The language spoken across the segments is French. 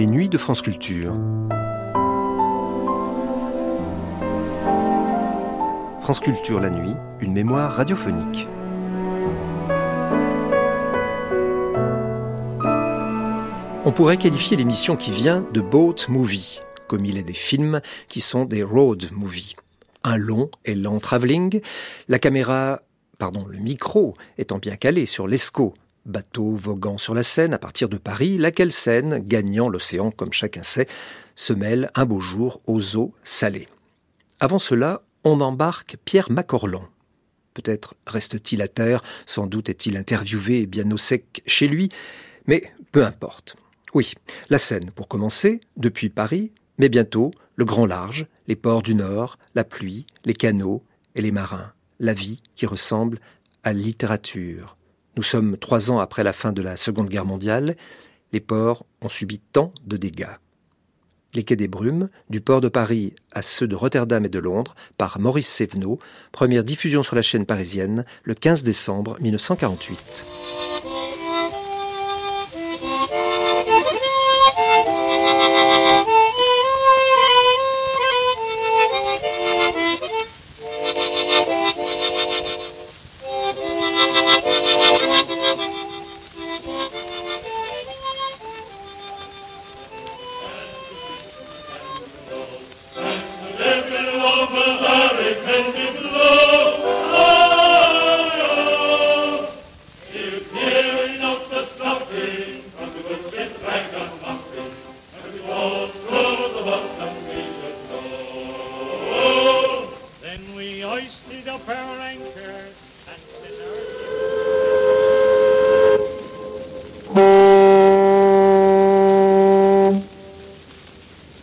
les nuits de France Culture. France Culture la nuit, une mémoire radiophonique. On pourrait qualifier l'émission qui vient de boat movie, comme il est des films qui sont des road movies. Un long et lent travelling, la caméra, pardon, le micro étant bien calé sur l'ESCO, bateau voguant sur la Seine à partir de Paris, laquelle Seine, gagnant l'océan comme chacun sait, se mêle un beau jour aux eaux salées. Avant cela, on embarque Pierre Macorlan. Peut-être reste-t-il à terre, sans doute est-il interviewé bien au sec chez lui, mais peu importe. Oui, la Seine pour commencer, depuis Paris, mais bientôt le grand large, les ports du Nord, la pluie, les canaux et les marins, la vie qui ressemble à littérature, nous sommes trois ans après la fin de la Seconde Guerre mondiale. Les ports ont subi tant de dégâts. Les quais des Brumes, du port de Paris à ceux de Rotterdam et de Londres, par Maurice Sévenot, première diffusion sur la chaîne parisienne le 15 décembre 1948.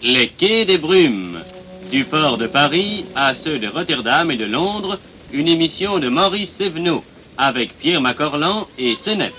Les quais des brumes, du port de Paris à ceux de Rotterdam et de Londres, une émission de Maurice Sévenot avec Pierre Macorlan et Senet.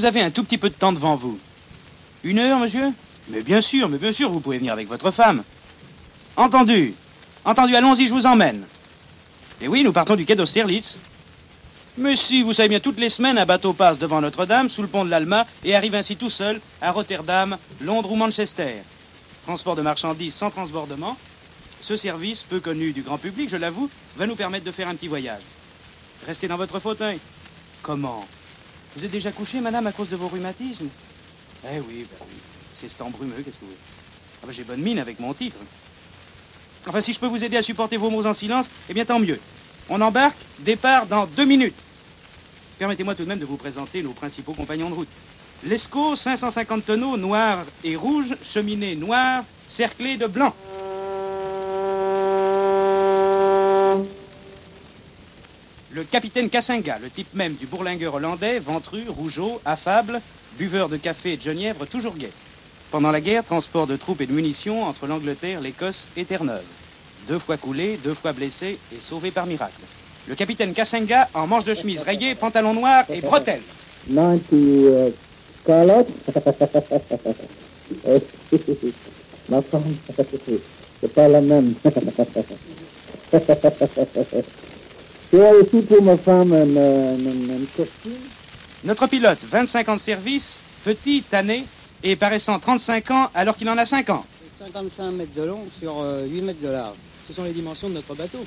Vous avez un tout petit peu de temps devant vous Une heure, monsieur Mais bien sûr, mais bien sûr, vous pouvez venir avec votre femme. Entendu. Entendu, allons-y, je vous emmène. Et oui, nous partons du quai d'Austerlitz. Mais si, vous savez bien, toutes les semaines, un bateau passe devant Notre-Dame, sous le pont de l'Alma, et arrive ainsi tout seul à Rotterdam, Londres ou Manchester. Transport de marchandises sans transbordement. Ce service, peu connu du grand public, je l'avoue, va nous permettre de faire un petit voyage. Restez dans votre fauteuil. Comment? Vous êtes déjà couché, madame, à cause de vos rhumatismes? Eh oui, ben oui. C'est cet embrumeux, qu'est-ce que vous... Ah ben, j'ai bonne mine avec mon titre. Enfin, si je peux vous aider à supporter vos mots en silence, eh bien, tant mieux. On embarque, départ dans deux minutes. Permettez-moi tout de même de vous présenter nos principaux compagnons de route. L'Esco, 550 tonneaux, noirs et rouges, cheminée noire, cerclée de blanc. Le capitaine Kassinga, le type même du bourlingueur hollandais, ventru, rougeau, affable, buveur de café et de genièvre, toujours gai. Pendant la guerre, transport de troupes et de munitions entre l'Angleterre, l'Écosse et Terre-Neuve. Deux fois coulé, deux fois blessé et sauvé par miracle. Le capitaine Kassinga en manche de chemise rayée, pantalon noir et bretelles. 90 Scarlett. Ma femme, c'est pas la même. J'ai aussi pour ma femme un, costume. Notre pilote, 25 ans de service, petit, tanné et paraissant 35 ans alors qu'il en a 50. 55 mètres de long sur euh, 8 mètres de large. Ce sont les dimensions de notre bateau.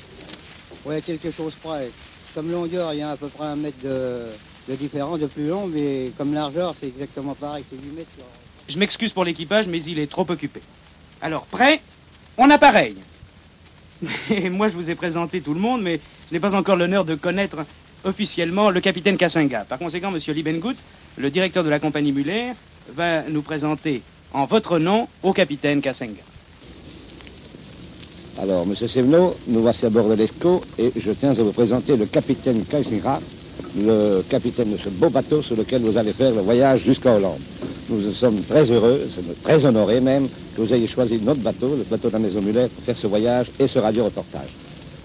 Oui, quelque chose près. Comme longueur, il y a à peu près un mètre de, de différence de plus long, mais comme largeur, c'est exactement pareil, c'est 8 mètres sur... Je m'excuse pour l'équipage, mais il est trop occupé. Alors, prêt? On appareille. Et moi, je vous ai présenté tout le monde, mais je n'ai pas encore l'honneur de connaître officiellement le capitaine Kassinga. Par conséquent, Monsieur Liebengut, le directeur de la compagnie Muller, va nous présenter en votre nom au capitaine Kassinga. Alors, Monsieur Sevenot, nous voici à bord de l'ESCO et je tiens à vous présenter le capitaine Kassinga, le capitaine de ce beau bateau sur lequel vous allez faire le voyage jusqu'à Hollande. nous sommes très heureux, très honorés même, que vous ayez choisi notre bateau, le bateau de la Maison Muller, pour faire ce voyage et ce radio-reportage.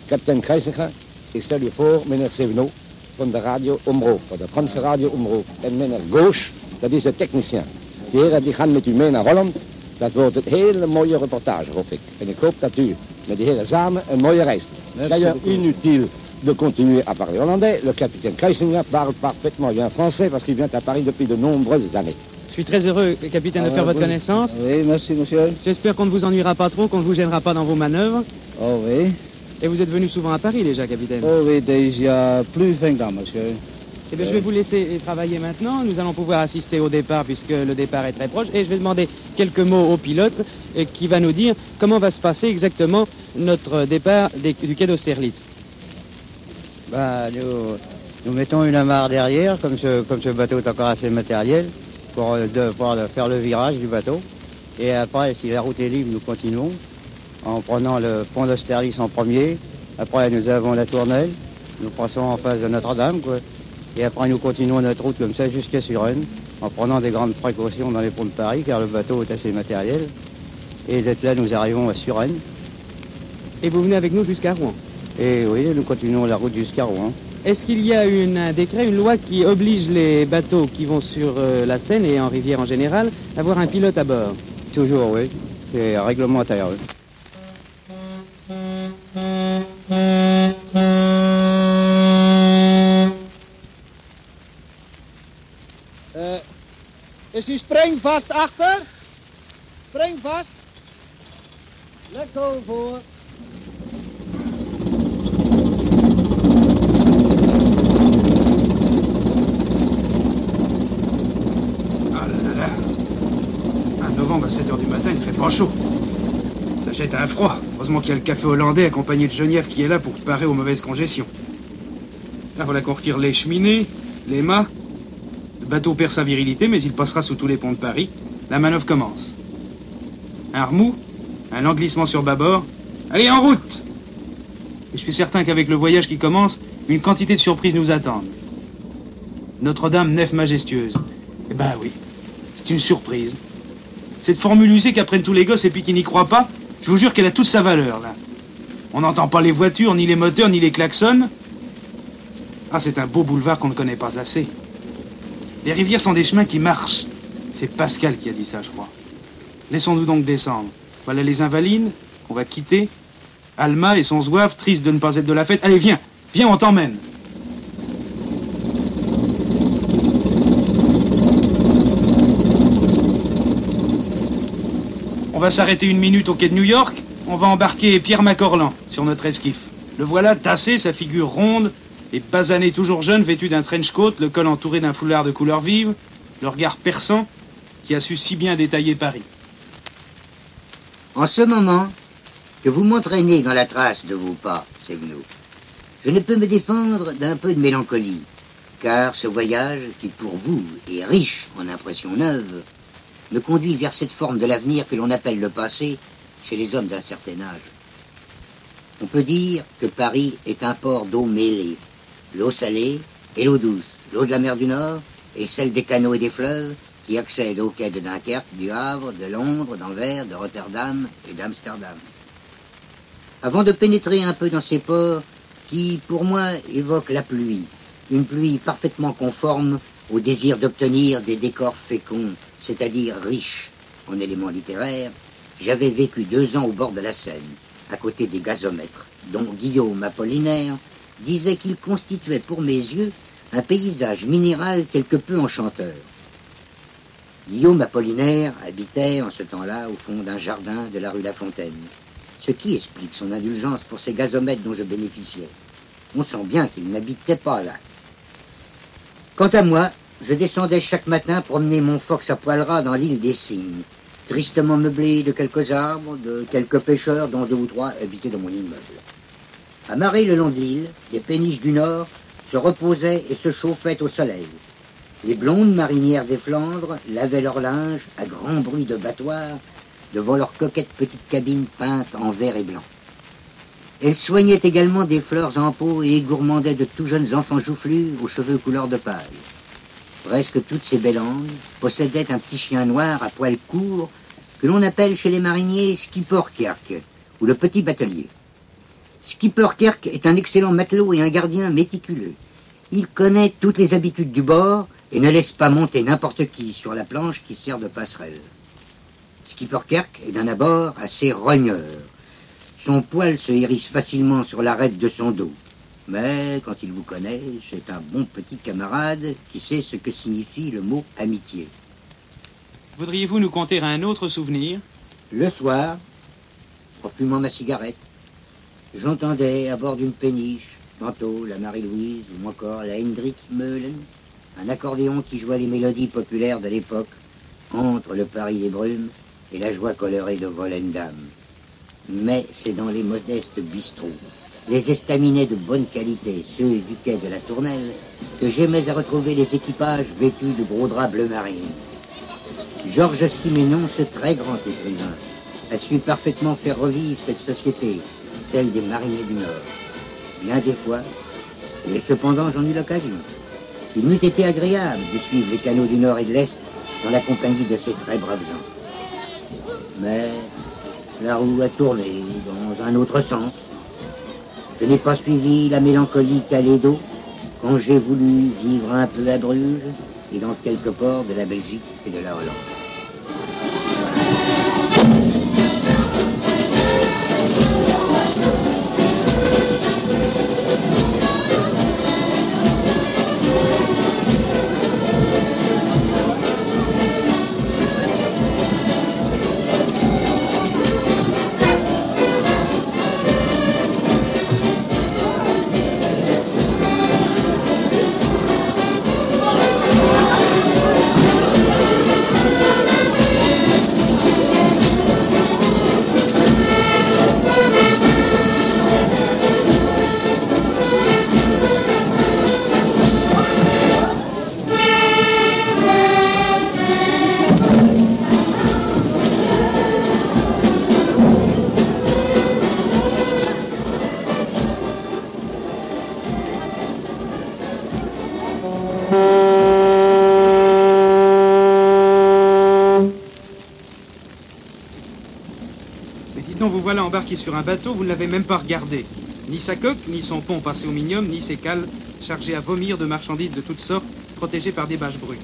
Capitaine Kreisinger, ik stel u voor, meneer Seveno, van de radio Omroep, van de Franse radio Omroep. En meneer Gauche, dat is de technicien. Die heren die gaan met u mee naar Holland. Dat wordt een hele mooie reportage, hoop ik. En ik hoop dat u met die heren samen een mooie reis. D'ailleurs, inutile de continuer à parler hollandais. Le capitaine Kreisinger parle parfaitement bien français parce qu'il vient à Paris depuis de nombreuses années. Je suis très heureux, capitaine, de Ah, faire votre oui. connaissance. Oui, merci, monsieur. J'espère qu'on ne vous ennuiera pas trop, qu'on ne vous gênera pas dans vos manœuvres. Oh oui. Et vous êtes venu souvent à Paris déjà, capitaine. Oh oui, déjà plus de 20 ans, monsieur. Eh bien, je vais vous laisser travailler maintenant. Nous allons pouvoir assister au départ puisque le départ est très proche. Et je vais demander quelques mots au pilote et qui va nous dire comment va se passer exactement notre départ du quai d'Austerlitz. Bah, nous, nous mettons une amarre derrière, comme ce, comme ce bateau est encore assez matériel, pour, euh, de, faire le virage du bateau. Et après, si la route est libre, nous continuons en prenant le pont d'Austerlitz en premier. Après, nous avons la tournelle. Nous passons en face de Notre-Dame, quoi. Et après, nous continuons notre route comme ça jusqu'à Suresnes, en prenant des grandes précautions dans les ponts de Paris, car le bateau est assez matériel. Et d'être là, nous arrivons à Suresnes. Et vous venez avec nous jusqu'à Rouen? Et oui, nous continuons la route jusqu'à Rouen. Est-ce qu'il y a une- un décret, une loi qui oblige les bateaux qui vont sur euh, la Seine et en rivière en général à avoir un pilote à bord? Toujours, oui. C'est réglementaire. oui. Uh, is die spring vast achter? Spring vast. Let go voor. Ah là là 1 à 7h du matin, il fait pas chaud. Ça jette un froid. Heureusement qu'il y a le café hollandais accompagné de Genièvre qui est là pour parer aux mauvaises congestions. Là, voilà qu'on retire les cheminées, les mâts. Le bateau perd sa virilité, mais il passera sous tous les ponts de Paris. La manœuvre commence. Un remous, un englissement sur bâbord. Allez, en route Et je suis certain qu'avec le voyage qui commence, une quantité de surprises nous attendent. Notre-Dame, nef majestueuse. Eh ben oui, c'est une surprise. Cette formule usée qu'apprennent tous les gosses et puis qui n'y croient pas, je vous jure qu'elle a toute sa valeur, là. On n'entend pas les voitures, ni les moteurs, ni les klaxons. Ah, c'est un beau boulevard qu'on ne connaît pas assez. Les rivières sont des chemins qui marchent. C'est Pascal qui a dit ça, je crois. Laissons-nous donc descendre. Voilà les Invalides, qu'on va quitter. Alma et son zouave, triste de ne pas être de la fête. Allez, viens, viens, on t'emmène. On va s'arrêter une minute au quai de New York. On va embarquer Pierre Macorlan sur notre esquif. Le voilà tassé, sa figure ronde, et basané toujours jeune, vêtu d'un trench coat, le col entouré d'un foulard de couleur vive, le regard perçant qui a su si bien détailler Paris. En ce moment que vous m'entraînez dans la trace de vos pas, Sevno, je ne peux me défendre d'un peu de mélancolie, car ce voyage, qui pour vous est riche en impressions neuves, me conduit vers cette forme de l'avenir que l'on appelle le passé chez les hommes d'un certain âge. On peut dire que Paris est un port d'eau mêlée, l'eau salée et l'eau douce, l'eau de la mer du Nord et celle des canaux et des fleuves qui accèdent aux quais de Dunkerque, du Havre, de Londres, d'Anvers, de Rotterdam et d'Amsterdam. Avant de pénétrer un peu dans ces ports qui, pour moi, évoquent la pluie, une pluie parfaitement conforme au désir d'obtenir des décors féconds, c'est-à-dire riches en éléments littéraires, j'avais vécu deux ans au bord de la Seine, à côté des gazomètres, dont Guillaume Apollinaire disait qu'il constituait pour mes yeux un paysage minéral quelque peu enchanteur. Guillaume Apollinaire habitait en ce temps-là au fond d'un jardin de la rue La Fontaine, ce qui explique son indulgence pour ces gazomètres dont je bénéficiais. On sent bien qu'il n'habitait pas là. Quant à moi, je descendais chaque matin promener mon fox à poil ras dans l'île des Cygnes, tristement meublé de quelques arbres, de quelques pêcheurs dont deux ou trois habitaient dans mon immeuble. Amarrés le long de l'île, les péniches du nord se reposaient et se chauffaient au soleil. Les blondes marinières des Flandres lavaient leur linge à grand bruit de battoir devant leurs coquettes petites cabines peintes en vert et blanc. Elles soignaient également des fleurs en pot et gourmandaient de tout jeunes enfants joufflus aux cheveux couleur de paille. Presque toutes ces belles langues, possédaient un petit chien noir à poils courts que l'on appelle chez les mariniers Skipperkerk, ou le petit batelier. Skipperkerk est un excellent matelot et un gardien méticuleux. Il connaît toutes les habitudes du bord et ne laisse pas monter n'importe qui sur la planche qui sert de passerelle. Skipperkerk est d'un abord assez rogneur. Son poil se hérisse facilement sur l'arête de son dos. Mais quand il vous connaît, c'est un bon petit camarade qui sait ce que signifie le mot amitié. Voudriez-vous nous conter un autre souvenir? Le soir, en fumant ma cigarette, j'entendais à bord d'une péniche, tantôt la Marie-Louise ou encore la Hendrik Meulen, un accordéon qui jouait les mélodies populaires de l'époque entre le Paris des brumes et la joie colorée de Volendam. Mais c'est dans les modestes bistrots, les estaminets de bonne qualité, ceux du quai de la Tournelle, que j'aimais à retrouver les équipages vêtus de gros draps bleu marine. Georges Siménon, ce très grand écrivain, a su parfaitement faire revivre cette société, celle des mariniers du Nord. Bien des fois, et cependant j'en eus l'occasion. Il m'eût été agréable de suivre les canaux du Nord et de l'Est dans la compagnie de ces très braves gens. Mais la roue a tourné dans un autre sens. Je n'ai pas suivi la mélancolie calée d'eau quand j'ai voulu vivre un peu à Bruges et dans quelques ports de la Belgique et de la Hollande. Embarqué sur un bateau, vous ne l'avez même pas regardé. Ni sa coque, ni son pont passé au minium, ni ses cales chargées à vomir de marchandises de toutes sortes, protégées par des bâches brutes.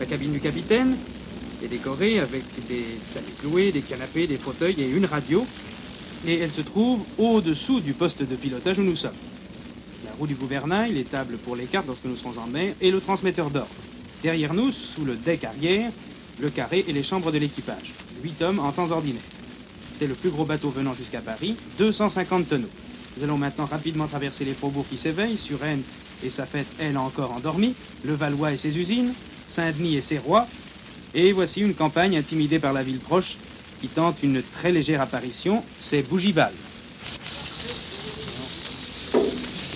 La cabine du capitaine est décorée avec des tapis cloués, des canapés, des fauteuils et une radio. Et elle se trouve au-dessous du poste de pilotage où nous sommes. La roue du gouvernail, les tables pour les cartes lorsque nous serons en mer et le transmetteur d'ordre. Derrière nous, sous le deck arrière, le carré et les chambres de l'équipage. Huit hommes en temps ordinaire. C'est le plus gros bateau venant jusqu'à Paris, 250 tonneaux. Nous allons maintenant rapidement traverser les faubourgs qui s'éveillent, Suresnes et sa fête, elle, encore endormie, le Valois et ses usines, Saint-Denis et ses rois, et voici une campagne intimidée par la ville proche qui tente une très légère apparition, c'est Bougival.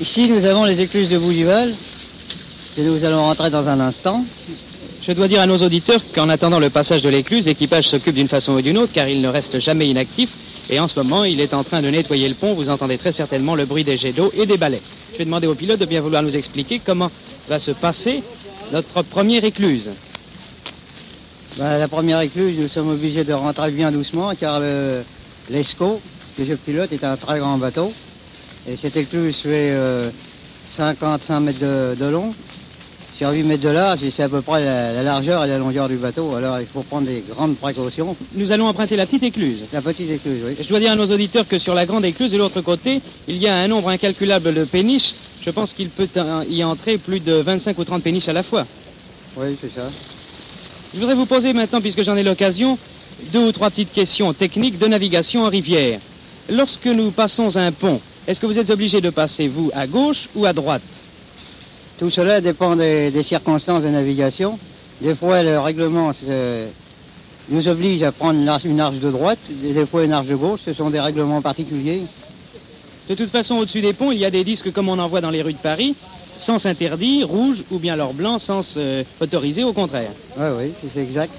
Ici, nous avons les écluses de Bougival, que nous allons rentrer dans un instant. Je dois dire à nos auditeurs qu'en attendant le passage de l'écluse, l'équipage s'occupe d'une façon ou d'une autre car il ne reste jamais inactif et en ce moment il est en train de nettoyer le pont. Vous entendez très certainement le bruit des jets d'eau et des balais. Je vais demander au pilote de bien vouloir nous expliquer comment va se passer notre première écluse. Ben, la première écluse, nous sommes obligés de rentrer bien doucement car le- l'Esco, que je pilote, est un très grand bateau. Et cette écluse fait euh, 55 mètres de, de long sur 8 mètres de large c'est à peu près la, la largeur et la longueur du bateau. Alors il faut prendre des grandes précautions. Nous allons emprunter la petite écluse. La petite écluse, oui. Je dois dire à nos auditeurs que sur la grande écluse de l'autre côté, il y a un nombre incalculable de péniches. Je pense qu'il peut y entrer plus de 25 ou 30 péniches à la fois. Oui, c'est ça. Je voudrais vous poser maintenant, puisque j'en ai l'occasion, deux ou trois petites questions techniques de navigation en rivière. Lorsque nous passons un pont, est-ce que vous êtes obligé de passer, vous, à gauche ou à droite? Tout cela dépend des, des circonstances de navigation. Des fois, le règlement nous oblige à prendre une arche, une arche de droite, des fois une arche de gauche. Ce sont des règlements particuliers. De toute façon, au-dessus des ponts, il y a des disques comme on en voit dans les rues de Paris, sens interdit, rouge ou bien alors blanc, sens euh, autorisé au contraire. Oui, oui, c'est exact.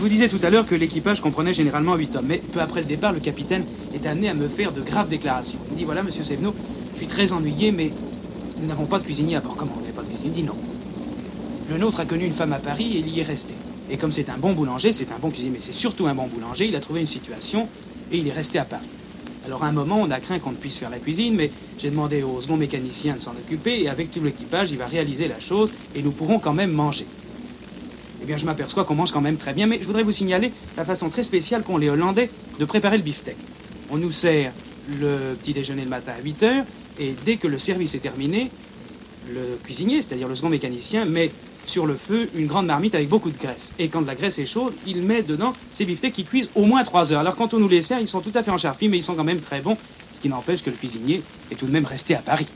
Je vous disais tout à l'heure que l'équipage comprenait généralement 8 hommes, mais peu après le départ, le capitaine est amené à me faire de graves déclarations. Il dit voilà, monsieur Sévenot, je suis très ennuyé, mais nous n'avons pas de cuisinier à bord. Comment on n'a pas de cuisinier? Il dit non. Le nôtre a connu une femme à Paris et il y est resté. Et comme c'est un bon boulanger, c'est un bon cuisinier, mais c'est surtout un bon boulanger, il a trouvé une situation et il est resté à Paris. Alors à un moment, on a craint qu'on ne puisse faire la cuisine, mais j'ai demandé au second mécanicien de s'en occuper, et avec tout l'équipage, il va réaliser la chose, et nous pourrons quand même manger. Eh bien, je m'aperçois qu'on mange quand même très bien, mais je voudrais vous signaler la façon très spéciale qu'ont les Hollandais de préparer le beefsteak. On nous sert le petit déjeuner le matin à 8 heures, et dès que le service est terminé, le cuisinier, c'est-à-dire le second mécanicien, met sur le feu une grande marmite avec beaucoup de graisse. Et quand la graisse est chaude, il met dedans ces beefsteaks qui cuisent au moins 3 heures. Alors quand on nous les sert, ils sont tout à fait encharpis, mais ils sont quand même très bons, ce qui n'empêche que le cuisinier est tout de même resté à Paris.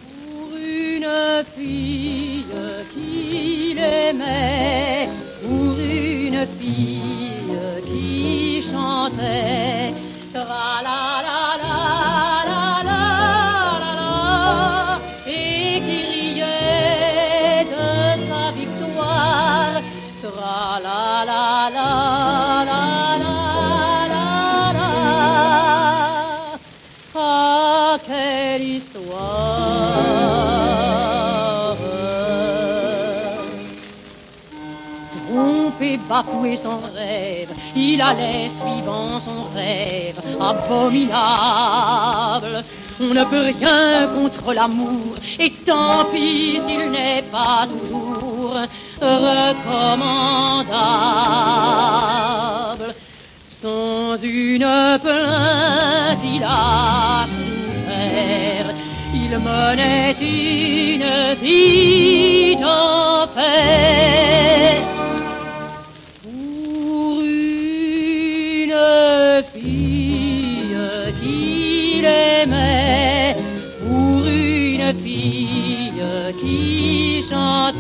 Une fille qu'il aimait, pour une fille qui chantait, tra la la la la la la la, et qui riait de sa victoire, tra la la la la quelle histoire bafoué son rêve, il allait suivant son rêve abominable. On ne peut rien contre l'amour, et tant pis s'il n'est pas toujours recommandable. Sans une plainte, il a souffert. Il menait une vie d'enfer.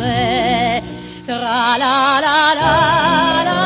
Chantait, tra la la la la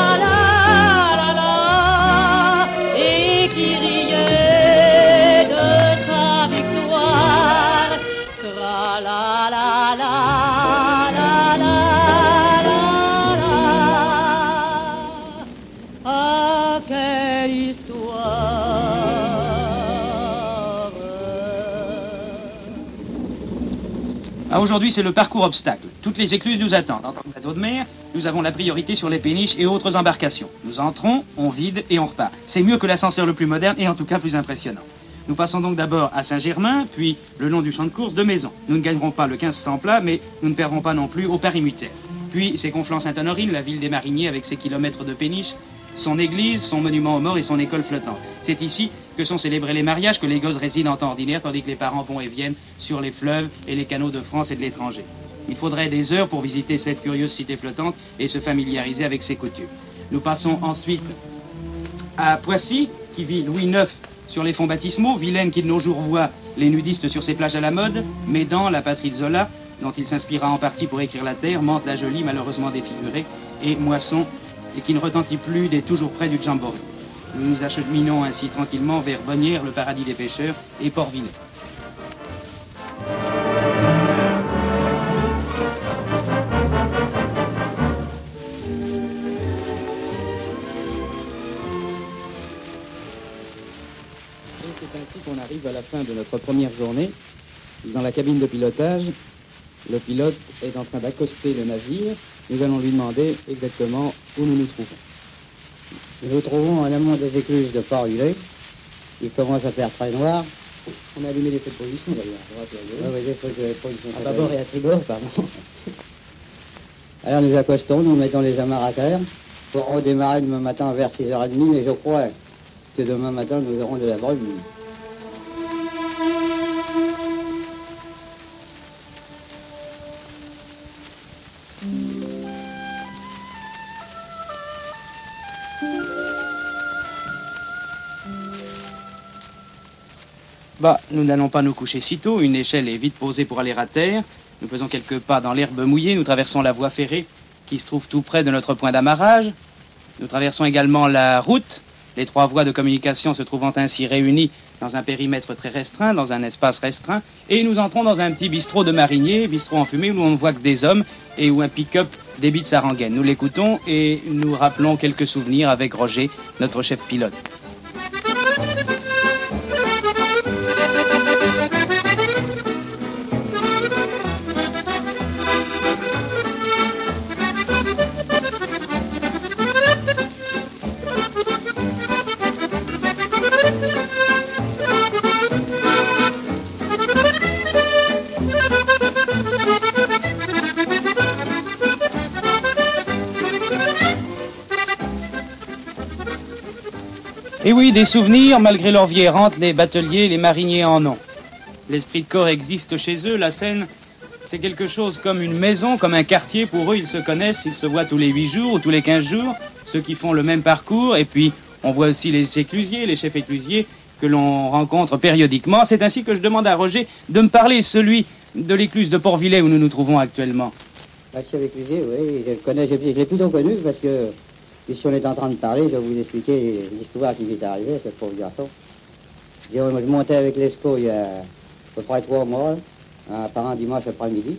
Ah, Aujourd'hui, c'est le parcours obstacle. Toutes les écluses nous attendent. En tant que bateau de mer, nous avons la priorité sur les péniches et autres embarcations. Nous entrons, on vide et on repart. C'est mieux que l'ascenseur le plus moderne et en tout cas plus impressionnant. Nous passons donc d'abord à Saint-Germain, puis le long du champ de course de Maison. Nous ne gagnerons pas le 1500 plat, mais nous ne perdrons pas non plus au Paris-Mutter. Puis c'est Conflans-Sainte-Honorine, la ville des mariniers avec ses kilomètres de péniches, son église, son monument aux morts et son école flottante. C'est ici que sont célébrés les mariages, que les gosses résident en temps ordinaire, tandis que les parents vont et viennent sur les fleuves et les canaux de France et de l'étranger. Il faudrait des heures pour visiter cette curieuse cité flottante et se familiariser avec ses coutumes. Nous passons ensuite à Poissy, qui vit Louis IX sur les fonds baptismaux, Vilaine qui de nos jours voit les nudistes sur ses plages à la mode, Médan, la patrie de Zola, dont il s'inspira en partie pour écrire La Terre, Mantes la Jolie, malheureusement défigurée, et Moisson, et qui ne retentit plus des toujours près du Jamboree. Nous nous acheminons ainsi tranquillement vers Bonnières, le paradis des pêcheurs, et Port-Vinet. Et c'est ainsi qu'on arrive à la fin de notre première journée. Dans la cabine de pilotage, le pilote est en train d'accoster le navire. Nous allons lui demander exactement où nous nous trouvons. Nous nous trouvons en amont des écluses de Port-Hulay. Il commence à faire très noir. On a allumé les feux de position d'ailleurs. Oui, oui, les feux de position. À bâbord et à tribord, pardon. Alors nous accostons, nous mettons les amarres à terre pour redémarrer demain matin vers 6h30, mais je crois que demain matin nous aurons de la brume. Bah, nous n'allons pas nous coucher si tôt. Une échelle est vite posée pour aller à terre. Nous faisons quelques pas dans l'herbe mouillée. Nous traversons la voie ferrée qui se trouve tout près de notre point d'amarrage. Nous traversons également la route. Les trois voies de communication se trouvant ainsi réunies dans un périmètre très restreint, dans un espace restreint. Et nous entrons dans un petit bistrot de mariniers, bistrot enfumé, où on ne voit que des hommes et où un pick-up débite sa rengaine. Nous l'écoutons et nous rappelons quelques souvenirs avec Roger, notre chef pilote. Thank you. Et oui, des souvenirs, malgré leur vie errante, les bateliers, les mariniers en ont. L'esprit de corps existe chez eux, la scène, c'est quelque chose comme une maison, comme un quartier. Pour eux, ils se connaissent, ils se voient tous les huit jours ou tous les quinze jours, ceux qui font le même parcours. Et puis, on voit aussi les éclusiers, les chefs éclusiers que l'on rencontre périodiquement. C'est ainsi que je demande à Roger de me parler, celui de l'écluse de Port-Villers où nous nous trouvons actuellement. Ah, chef éclusier, oui, je le connais, je, l'ai plutôt connu parce puisque on est en train de parler, je vais vous expliquer l'histoire qui m'est arrivée, ce pauvre garçon. Je, montais avec l'ESCO il y a à peu près trois mois, hein, par un dimanche après-midi.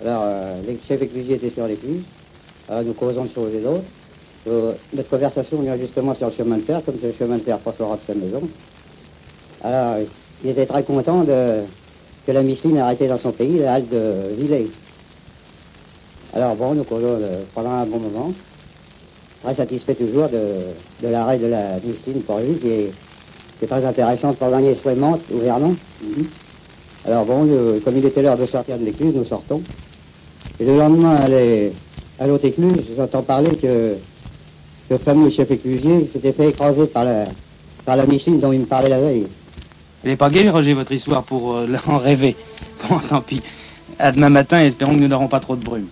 Alors, euh, les chefs éclusiers étaient sur l'écluse. Alors, nous causons de choses et d'autres. Euh, notre conversation vient justement sur le chemin de fer, comme c'est le chemin de fer pas de sa maison. Alors, il était très content que la Micheline arrêté dans son pays la halte de Villers. Alors bon, nous causons pendant un bon moment. Très satisfait toujours de, l'arrêt de la Micheline pour lui, qui est, très intéressant pour gagner Soimante ou Vernon. Mhm. Alors bon, comme il était l'heure de sortir de l'écluse, nous sortons. Et le lendemain, à l'autre écluse, j'entends parler que le fameux chef éclusier s'était fait écraser par la, par la Micheline dont il me parlait la veille. Elle n'est pas gaie, Roger, votre histoire, pour euh, en rêver. Bon, tant pis. À demain matin, espérons que nous n'aurons pas trop de brume.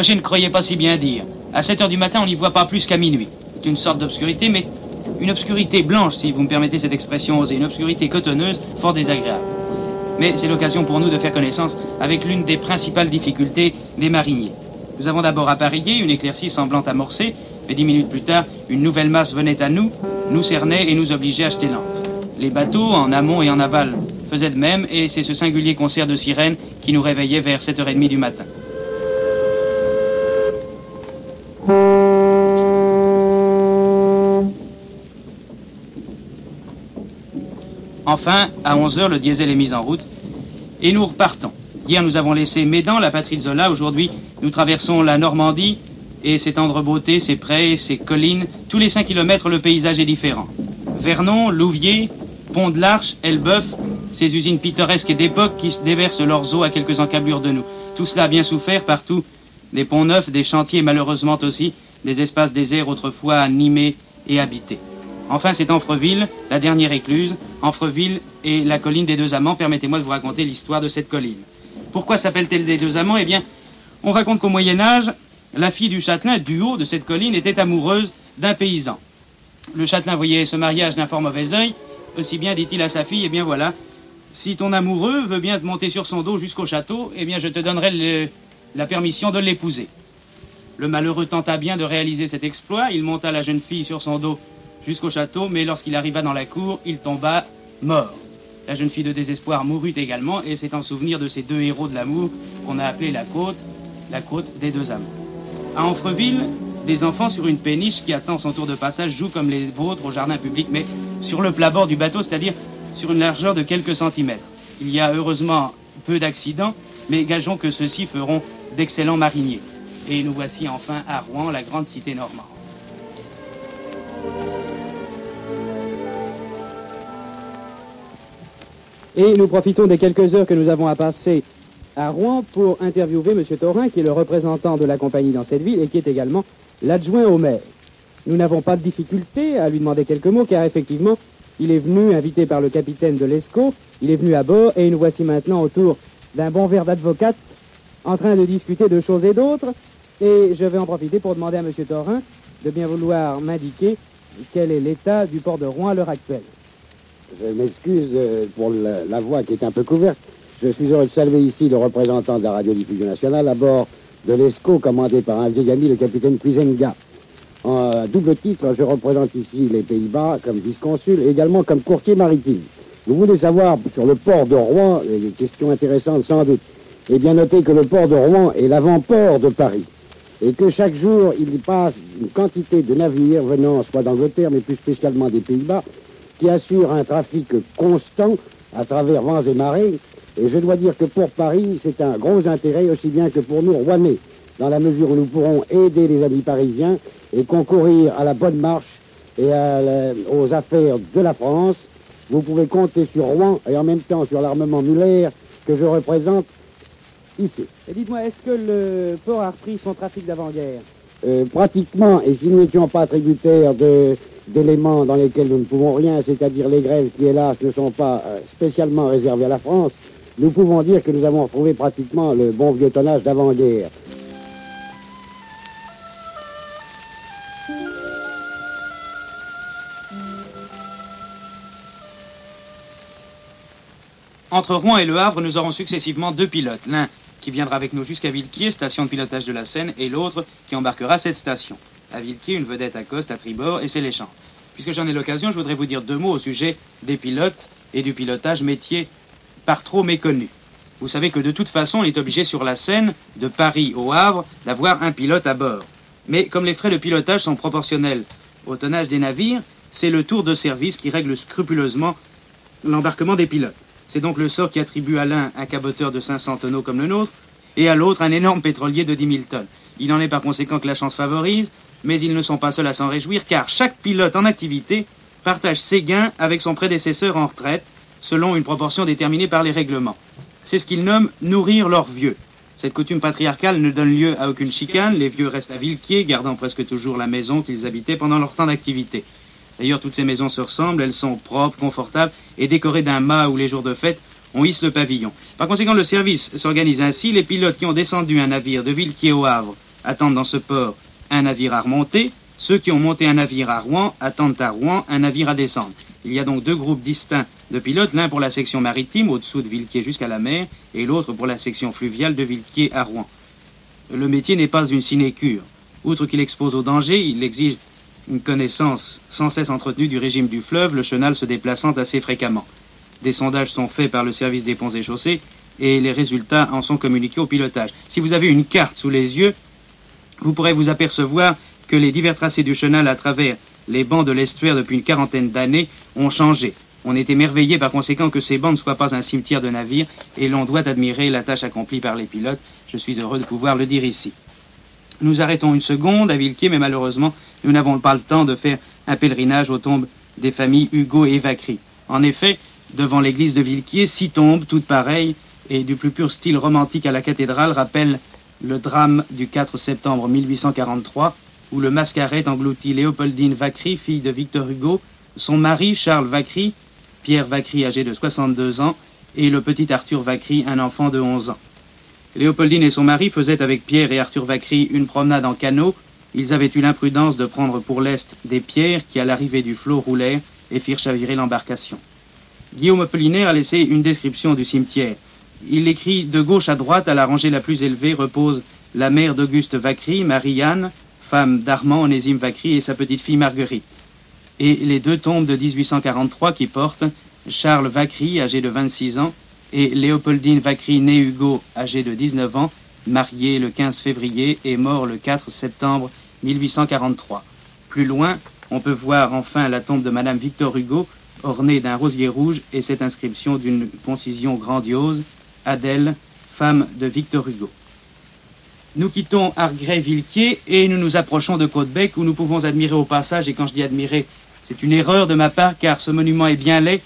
Roger ne croyait pas si bien dire. À 7 heures du matin, on n'y voit pas plus qu'à minuit. C'est une sorte d'obscurité, mais une obscurité blanche, si vous me permettez cette expression osée, une obscurité cotonneuse, fort désagréable. Mais c'est l'occasion pour nous de faire connaissance avec l'une des principales difficultés des mariniers. Nous avons d'abord appareillé une éclaircie semblant amorcée, mais dix minutes plus tard, une nouvelle masse venait à nous, nous cernait et nous obligeait à jeter l'encre. Les bateaux, en amont et en aval, faisaient de même, et c'est ce singulier concert de sirènes qui nous réveillait vers 7h30 du matin. Enfin, à 11h, le diesel est mis en route et nous repartons. Hier, nous avons laissé Médan, la patrie de Zola. Aujourd'hui, nous traversons la Normandie et ses tendres beautés, ses prés, ses collines. Tous les 5 kilomètres, le paysage est différent. Vernon, Louviers, Pont de l'Arche, Elbeuf, ces usines pittoresques et d'époque qui se déversent leurs eaux à quelques encablures de nous. Tout cela a bien souffert partout. Des ponts neufs, des chantiers malheureusement aussi, des espaces déserts autrefois animés et habités. Enfin, c'est Amfreville, la dernière écluse. Amfreville et la colline des deux amants. Permettez-moi de vous raconter l'histoire de cette colline. Pourquoi s'appelle-t-elle des deux amants? Eh bien, on raconte qu'au Moyen Âge, la fille du châtelain, du haut de cette colline, était amoureuse d'un paysan. Le châtelain voyait ce mariage d'un fort mauvais œil, aussi bien dit-il à sa fille, eh bien voilà, si ton amoureux veut bien te monter sur son dos jusqu'au château, eh bien je te donnerai la permission de l'épouser. Le malheureux tenta bien de réaliser cet exploit, il monta la jeune fille sur son dos jusqu'au château, mais lorsqu'il arriva dans la cour, il tomba mort. La jeune fille de désespoir mourut également, et c'est en souvenir de ces deux héros de l'amour qu'on a appelé la côte, la côte des deux amants. À Anfreville, des enfants sur une péniche qui attend son tour de passage jouent comme les vôtres au jardin public, mais sur le plat bord du bateau, c'est-à-dire sur une largeur de quelques centimètres. Il y a heureusement peu d'accidents, mais gageons que ceux-ci feront d'excellents mariniers. Et nous voici enfin à Rouen, la grande cité normande. Et nous profitons des quelques heures que nous avons à passer à Rouen pour interviewer M. Thorin, qui est le représentant de la compagnie dans cette ville et qui est également l'adjoint au maire. Nous n'avons pas de difficulté à lui demander quelques mots, car effectivement, il est venu, invité par le capitaine de l'ESCO, il est venu à bord et nous voici maintenant autour d'un bon verre d'advocate en train de discuter de choses et d'autres. Et je vais en profiter pour demander à M. Thorin de bien vouloir m'indiquer quel est l'état du port de Rouen à l'heure actuelle. Je m'excuse euh, pour la, voix qui est un peu couverte. Je suis heureux de saluer ici le représentant de la radiodiffusion nationale à bord de l'ESCO commandé par un vieil ami, le capitaine Cuisenga. En double titre, je représente ici les Pays-Bas comme vice-consul et également comme courtier maritime. Vous voulez savoir sur le port de Rouen, des questions intéressantes sans doute. Eh bien, notez que le port de Rouen est l'avant-port de Paris et que chaque jour, il passe une quantité de navires venant soit d'Angleterre, mais plus spécialement des Pays-Bas, qui assurent un trafic constant à travers vents et marées. Et je dois dire que pour Paris, c'est un gros intérêt, aussi bien que pour nous, Rouennais, dans la mesure où nous pourrons aider les amis parisiens et concourir à la bonne marche et aux affaires de la France. Vous pouvez compter sur Rouen et en même temps sur l'armement Muller que je représente ici. Et dites-moi, est-ce que le port a repris son trafic d'avant-guerre? Euh, Pratiquement, et si nous n'étions pas tributaires d'éléments dans lesquels nous ne pouvons rien, c'est-à-dire les grèves qui, hélas, ne sont pas euh, spécialement réservées à la France, nous pouvons dire que nous avons retrouvé pratiquement le bon vieux tonnage d'avant-guerre. Entre Rouen et Le Havre, nous aurons successivement deux pilotes. L'un qui viendra avec nous jusqu'à Villequier, station de pilotage de la Seine, et l'autre qui embarquera cette station. À Villequier, une vedette accoste à tribord et c'est les champs. Puisque j'en ai l'occasion, je voudrais vous dire deux mots au sujet des pilotes et du pilotage métier par trop méconnu. Vous savez que de toute façon, on est obligé sur la Seine, de Paris au Havre, d'avoir un pilote à bord. Mais comme les frais de pilotage sont proportionnels au tonnage des navires, c'est le tour de service qui règle scrupuleusement l'embarquement des pilotes. C'est donc le sort qui attribue à l'un un caboteur de 500 tonneaux comme le nôtre, et à l'autre un énorme pétrolier de 10 000 tonnes. Il en est par conséquent que la chance favorise, mais ils ne sont pas seuls à s'en réjouir, car chaque pilote en activité partage ses gains avec son prédécesseur en retraite, selon une proportion déterminée par les règlements. C'est ce qu'ils nomment nourrir leurs vieux. Cette coutume patriarcale ne donne lieu à aucune chicane, les vieux restent à Villequier, gardant presque toujours la maison qu'ils habitaient pendant leur temps d'activité. D'ailleurs, toutes ces maisons se ressemblent, elles sont propres, confortables et décorées d'un mât où les jours de fête, on hisse le pavillon. Par conséquent, le service s'organise ainsi. Les pilotes qui ont descendu un navire de Villequier au Havre attendent dans ce port un navire à remonter. Ceux qui ont monté un navire à Rouen attendent à Rouen un navire à descendre. Il y a donc deux groupes distincts de pilotes, l'un pour la section maritime au-dessous de Villequier jusqu'à la mer, et l'autre pour la section fluviale de Villequier à Rouen. Le métier n'est pas une sinécure. Outre qu'il expose au danger, il exige une connaissance sans cesse entretenue du régime du fleuve, le chenal se déplaçant assez fréquemment. Des sondages sont faits par le service des ponts et chaussées et les résultats en sont communiqués au pilotage. Si vous avez une carte sous les yeux, vous pourrez vous apercevoir que les divers tracés du chenal à travers les bancs de l'estuaire depuis une quarantaine d'années ont changé. On est émerveillé par conséquent que ces bancs ne soient pas un cimetière de navires et l'on doit admirer la tâche accomplie par les pilotes. Je suis heureux de pouvoir le dire ici. Nous arrêtons une seconde à Villequier, mais malheureusement, nous n'avons pas le temps de faire un pèlerinage aux tombes des familles Hugo et Vacry. En effet, devant l'église de Villequier, six tombes, toutes pareilles, et du plus pur style romantique à la cathédrale, rappellent le drame du 4 septembre 1843, où le mascaret engloutit Léopoldine Vacry, fille de Victor Hugo, son mari Charles Vacry, Pierre Vacry âgé de 62 ans, et le petit Arthur Vacry, un enfant de 11 ans. Léopoldine et son mari faisaient avec Pierre et Arthur Vacry une promenade en canot ils avaient eu l'imprudence de prendre pour l'est des pierres qui, à l'arrivée du flot, roulèrent et firent chavirer l'embarcation. Guillaume Apollinaire a laissé une description du cimetière. Il écrit De gauche à droite, à la rangée la plus élevée, repose la mère d'Auguste Vacry, Marie-Anne, femme d'Armand Onésime Vacry et sa petite-fille Marguerite. Et les deux tombes de 1843 qui portent Charles Vacry, âgé de 26 ans, et Léopoldine Vacry, née Hugo, âgé de 19 ans, marié le 15 février et mort le 4 septembre 1843. Plus loin, on peut voir enfin la tombe de Madame Victor Hugo, ornée d'un rosier rouge et cette inscription d'une concision grandiose, Adèle, femme de Victor Hugo. Nous quittons Argrès-Villequier et nous nous approchons de Côte-Bec où nous pouvons admirer au passage, et quand je dis admirer, c'est une erreur de ma part car ce monument est bien laid.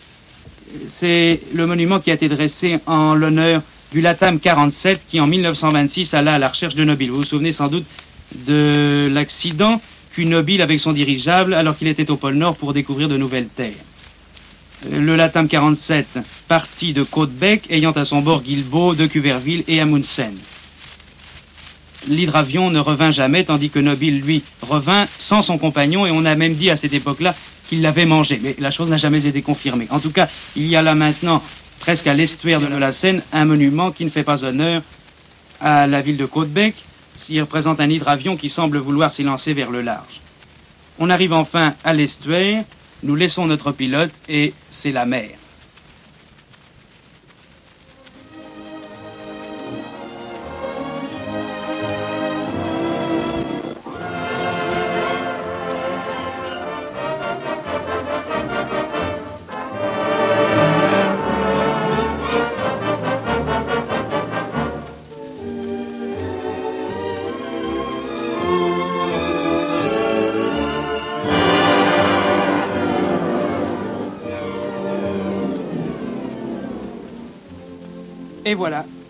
C'est le monument qui a été dressé en l'honneur du Latam 47 qui en 1926 alla à la recherche de Nobile. Vous vous souvenez sans doute de l'accident qu'eut Nobile avec son dirigeable alors qu'il était au pôle Nord pour découvrir de nouvelles terres. Le Latam 47 partit de Côte-Bec ayant à son bord Guilbeault, de Cuverville et Amundsen. L'hydravion ne revint jamais tandis que Nobile, lui, revint sans son compagnon et on a même dit à cette époque-là qu'il l'avait mangé. Mais la chose n'a jamais été confirmée. En tout cas, il y a là maintenant presque à l'estuaire de la Seine, un monument qui ne fait pas honneur à la ville de Côte-Bec. s'y représente un hydravion qui semble vouloir s'élancer vers le large. On arrive enfin à l'estuaire, nous laissons notre pilote et c'est la mer.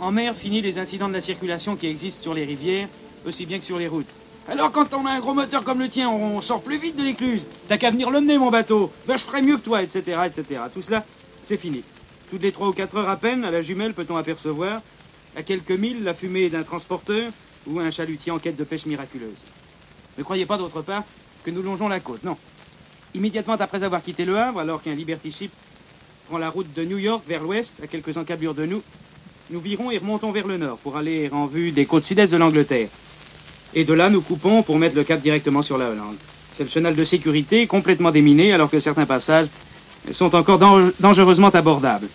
En mer, fini les incidents de la circulation qui existent sur les rivières, aussi bien que sur les routes. Alors quand on a un gros moteur comme le tien, on sort plus vite de l'écluse. T'as qu'à venir l'emmener, mon bateau. Ben, je ferai mieux que toi, etc., etc. Tout cela, c'est fini. Toutes les trois ou quatre heures à peine, à la jumelle, peut-on apercevoir, à quelques milles, la fumée d'un transporteur ou un chalutier en quête de pêche miraculeuse. Ne croyez pas d'autre part que nous longeons la côte, non. Immédiatement après avoir quitté le Havre, alors qu'un Liberty Ship prend la route de New York vers l'ouest, à quelques encablures de nous, nous virons et remontons vers le nord pour aller en vue des côtes sud-est de l'Angleterre. Et de là, nous coupons pour mettre le cap directement sur la Hollande. C'est le chenal de sécurité complètement déminé alors que certains passages sont encore dangereusement abordables.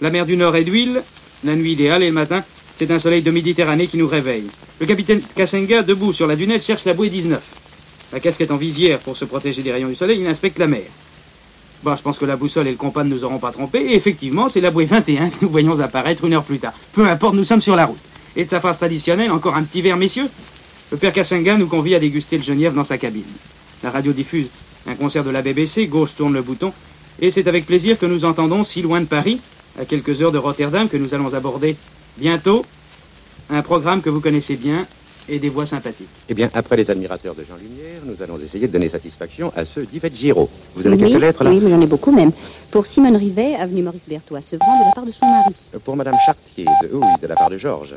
La mer du Nord est d'huile, la nuit idéale et le matin, c'est un soleil de Méditerranée qui nous réveille. Le capitaine Kassenga, debout sur la dunette, cherche la bouée 19. La casquette en visière pour se protéger des rayons du soleil, il inspecte la mer. Bon, je pense que la boussole et le compas ne nous auront pas trompés. Et effectivement, c'est la bouée 21 que nous voyons apparaître une heure plus tard. Peu importe, nous sommes sur la route. Et de sa phrase traditionnelle, encore un petit verre, messieurs Le père Kassenga nous convie à déguster le genièvre dans sa cabine. La radio diffuse un concert de la BBC, Gauche tourne le bouton, et c'est avec plaisir que nous entendons, si loin de Paris, à quelques heures de Rotterdam, que nous allons aborder bientôt un programme que vous connaissez bien, et des voix sympathiques. Eh bien, après les admirateurs de Jean Lumière, nous allons essayer de donner satisfaction à ceux d'Yvette Giraud. Vous avez quelques lettres là? Oui, mais j'en ai beaucoup même. Pour Simone Rivet, avenue Maurice Berthois, Sevran, de la part de son mari. Pour Madame Chartier, de oui, de la part de Georges.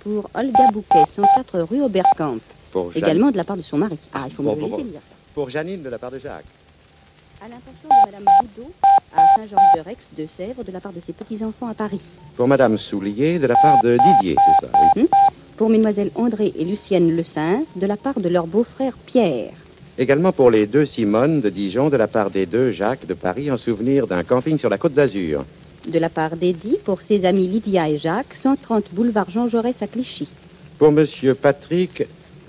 Pour Olga Bouquet, 104 rue Oberkamp. Pour Jeanne- Également de la part de son mari. Ah, il faut Bon, me bon, le laisser bon. dire. Pour Janine, de la part de Jacques. À l'intention de Madame Boudot, à Saint-Georges-de-Rex, de Sèvres, de la part de ses petits-enfants à Paris. Pour Madame Soulier, de la part de Didier, c'est ça, oui. Hmm Pour Mesdemoiselles André et Lucienne Le Sins, de la part de leur beau-frère Pierre. Également pour les deux Simone de Dijon, de la part des deux Jacques de Paris, en souvenir d'un camping sur la côte d'Azur. De la part d'Eddie, pour ses amis Lydia et Jacques, 130 boulevard Jean Jaurès à Clichy. Pour Monsieur Patrick,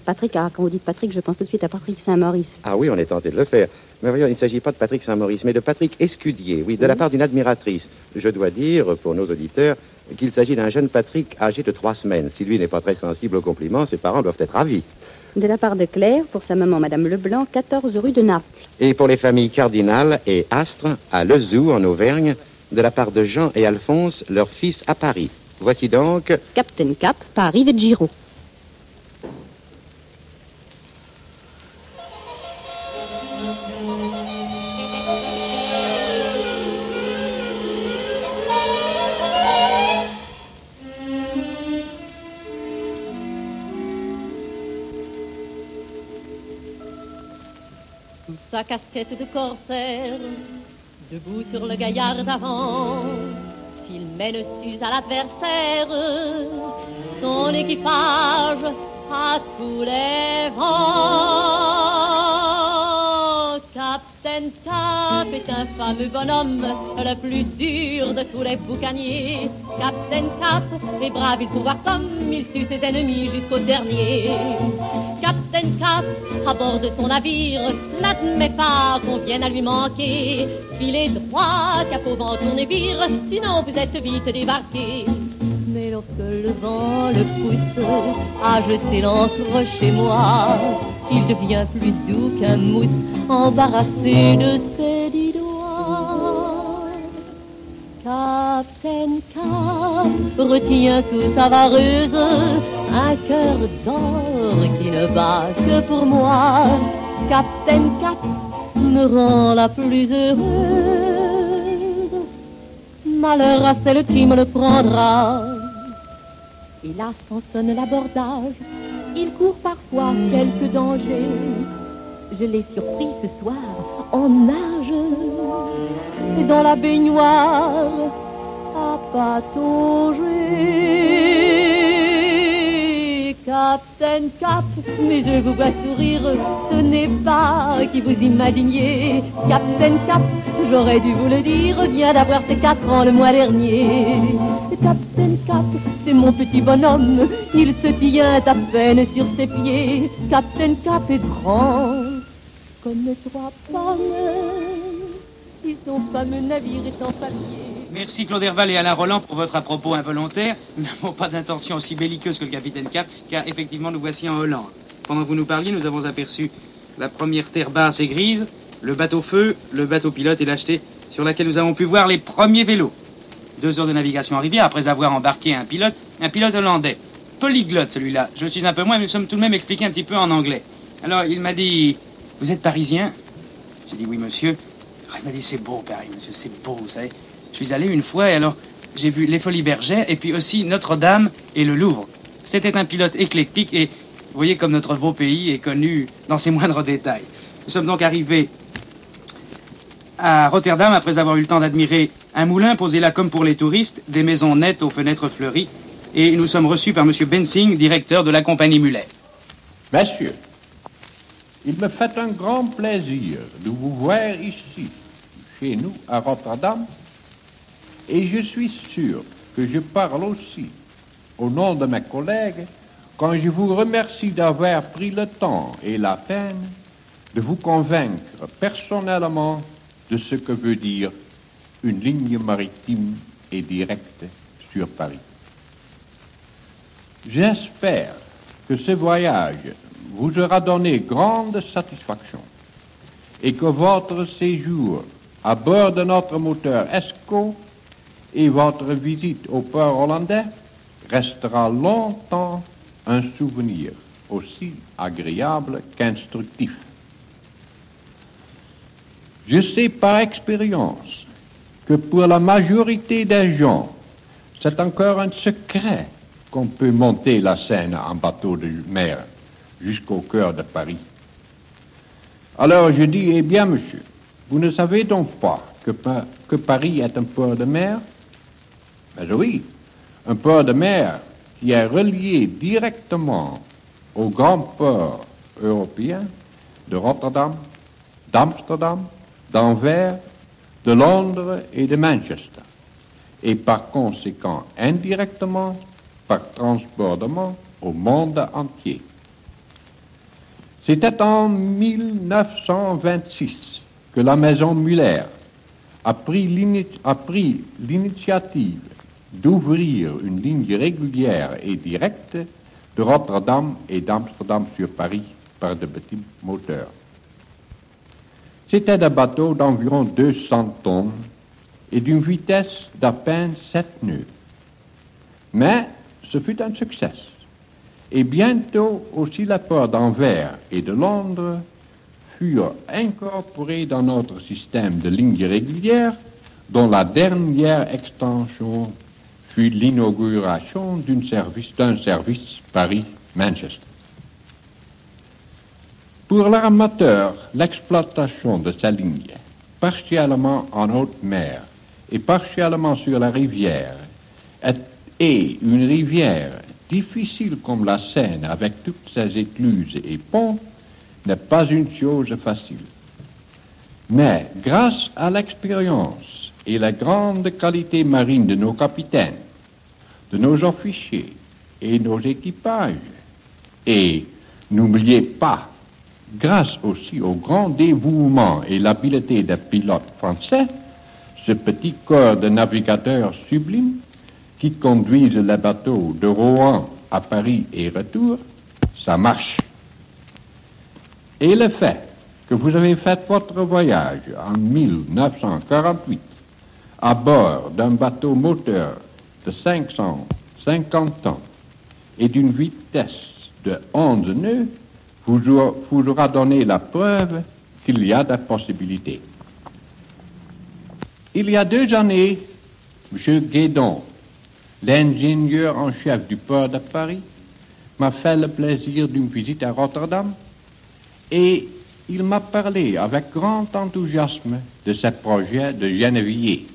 Patrick, ah, quand vous dites Patrick, je pense tout de suite à Patrick Saint-Maurice. ah oui, on est tenté de le faire. Mais voyons, il ne s'agit pas de Patrick Saint-Maurice, mais de Patrick Escudier, oui, de la part d'une admiratrice. Je dois dire, pour nos auditeurs, qu'il s'agit d'un jeune Patrick âgé de trois semaines. Si lui n'est pas très sensible aux compliments, ses parents doivent être ravis. De la part de Claire, pour sa maman Madame Leblanc, 14 rue de Naples. Et pour les familles Cardinal et Astre, à Lezou, en Auvergne, de la part de Jean et Alphonse, leur fils à Paris. Voici donc Captain Cap, Paris de Giraud. Sa casquette de corsaire, debout sur le gaillard d'avant, s'il mène sus à l'adversaire, son équipage à tous les vents. Captain Cap est un fameux bonhomme, le plus dur de tous les boucaniers. Captain Cap est brave, il pouvoir comme il tue ses ennemis jusqu'au dernier. Captain Cap, à bord de son navire, n'admet pas qu'on vienne à lui manquer. Filez droit, cap au vent, tournez vire, sinon vous êtes vite débarqué. Le vent le pousse à jeter l'ancre chez moi, il devient plus doux qu'un mousse embarrassé de ses dix doigts. Captain Cap retient sous sa vareuse un cœur d'or qui ne bat que pour moi. Captain Cap me rend la plus heureuse. Malheur à celle qui me le prendra. Là s'en sonne l'abordage. Il court parfois quelques dangers. Je l'ai surpris ce soir en nage et dans la baignoire à patauger. Captain Cap, mais je vous vois sourire, ce n'est pas qui vous imaginiez. Captain Cap, j'aurais dû vous le dire, vient d'avoir ses quatre ans le mois dernier. Captain Cap, c'est mon petit bonhomme, il se tient à peine sur ses pieds. Captain Cap est grand, comme trois pommes, si son fameux navire est en papier. Merci Claude Herval et Alain Roland pour votre à propos involontaire. Nous n'avons pas d'intention aussi belliqueuse que le capitaine Cap, car effectivement nous voici en Hollande. Pendant que vous nous parliez, nous avons aperçu la première terre basse et grise, le bateau feu, le bateau pilote et l'acheté sur laquelle nous avons pu voir les premiers vélos. Deux heures de navigation en rivière après avoir embarqué un pilote, un pilote hollandais. Polyglotte celui-là. Je suis un peu moins, mais nous sommes tout de même expliqués un petit peu en anglais. Alors il m'a dit, vous êtes parisien? J'ai dit oui monsieur. Alors, il m'a dit c'est beau Paris monsieur, c'est beau, vous savez. Je suis allé une fois et alors j'ai vu les Folies Bergères et puis aussi Notre-Dame et le Louvre. C'était un pilote éclectique et vous voyez comme notre beau pays est connu dans ses moindres détails. Nous sommes donc arrivés à Rotterdam après avoir eu le temps d'admirer un moulin posé là comme pour les touristes, des maisons nettes aux fenêtres fleuries et nous sommes reçus par M. Bensing, directeur de la compagnie Muller. Messieurs, il me fait un grand plaisir de vous voir ici, chez nous, à Rotterdam, et je suis sûr que je parle aussi au nom de mes collègues quand je vous remercie d'avoir pris le temps et la peine de vous convaincre personnellement de ce que veut dire une ligne maritime et directe sur Paris. J'espère que ce voyage vous aura donné grande satisfaction et que votre séjour à bord de notre moteur ESCO et votre visite au port hollandais restera longtemps un souvenir aussi agréable qu'instructif. Je sais par expérience que pour la majorité des gens, c'est encore un secret qu'on peut monter la Seine en bateau de mer jusqu'au cœur de Paris. Alors je dis, eh bien monsieur, vous ne savez donc pas que, que Paris est un port de mer? Mais oui, un port de mer qui est relié directement aux grands ports européens de Rotterdam, d'Amsterdam, d'Anvers, de Londres et de Manchester, et par conséquent indirectement par transbordement au monde entier. C'était en 1926 que la maison Muller a pris l'initiative d'ouvrir une ligne régulière et directe de Rotterdam et d'Amsterdam sur Paris par de petits moteurs. C'était un bateau d'environ 200 tonnes et d'une vitesse d'à peine 7 nœuds. Mais ce fut un succès. Et bientôt aussi les ports d'Anvers et de Londres furent incorporés dans notre système de lignes régulières dont la dernière extension fut l'inauguration d'un service, service Paris-Manchester. Pour l'armateur, l'exploitation de sa ligne, partiellement en haute mer et partiellement sur la rivière, et une rivière difficile comme la Seine avec toutes ses écluses et ponts, n'est pas une chose facile. Mais grâce à l'expérience et la grande qualité marine de nos capitaines, de nos officiers et nos équipages. Et n'oubliez pas, grâce aussi au grand dévouement et l'habileté des pilotes français, ce petit corps de navigateurs sublimes qui conduisent les bateaux de Rouen à Paris et retour, ça marche. Et le fait que vous avez fait votre voyage en 1948 à bord d'un bateau moteur de 550 ans et d'une vitesse de 11 nœuds vous, aura donné la preuve qu'il y a des possibilités. Il y a deux années, M. Guédon, l'ingénieur en chef du port de Paris, m'a fait le plaisir d'une visite à Rotterdam et il m'a parlé avec grand enthousiasme de ce projet de Genevier.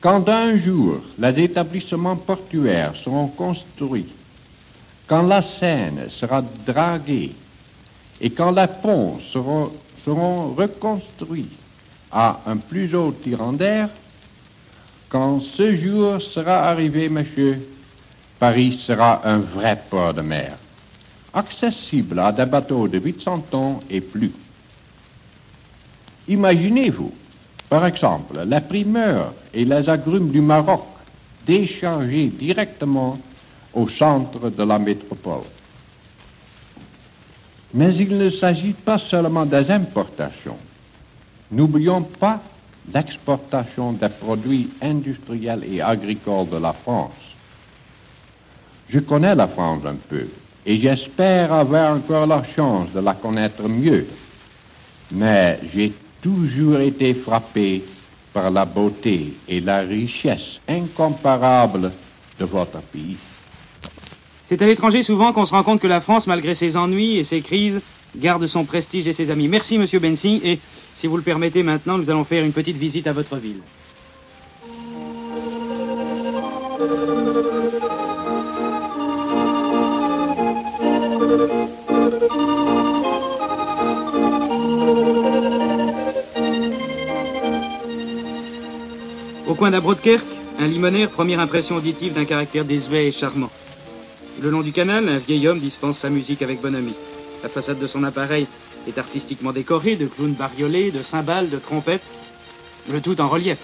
Quand un jour les établissements portuaires seront construits quand la Seine sera draguée et quand les ponts seront, reconstruits à un plus haut tirant d'air, quand ce jour sera arrivé, monsieur, Paris sera un vrai port de mer, accessible à des bateaux de 800 tonnes et plus. Imaginez-vous, par exemple, la primeur et les agrumes du Maroc déchargés directement au centre de la métropole. Mais il ne s'agit pas seulement des importations. N'oublions pas l'exportation des produits industriels et agricoles de la France. Je connais la France un peu et j'espère avoir encore la chance de la connaître mieux. Mais j'ai toujours été frappé par la beauté et la richesse incomparable de votre pays. C'est à l'étranger souvent qu'on se rend compte que la France, malgré ses ennuis et ses crises, garde son prestige et ses amis. Merci, Monsieur Bensing, et si vous le permettez maintenant, nous allons faire une petite visite à votre ville. Au coin d'Abrodkerk, un limonaire, première impression auditive d'un caractère désuet et charmant. Le long du canal, un vieil homme dispense sa musique avec bonhomie. La façade de son appareil est artistiquement décorée de clowns bariolés, de cymbales, de trompettes, le tout en relief.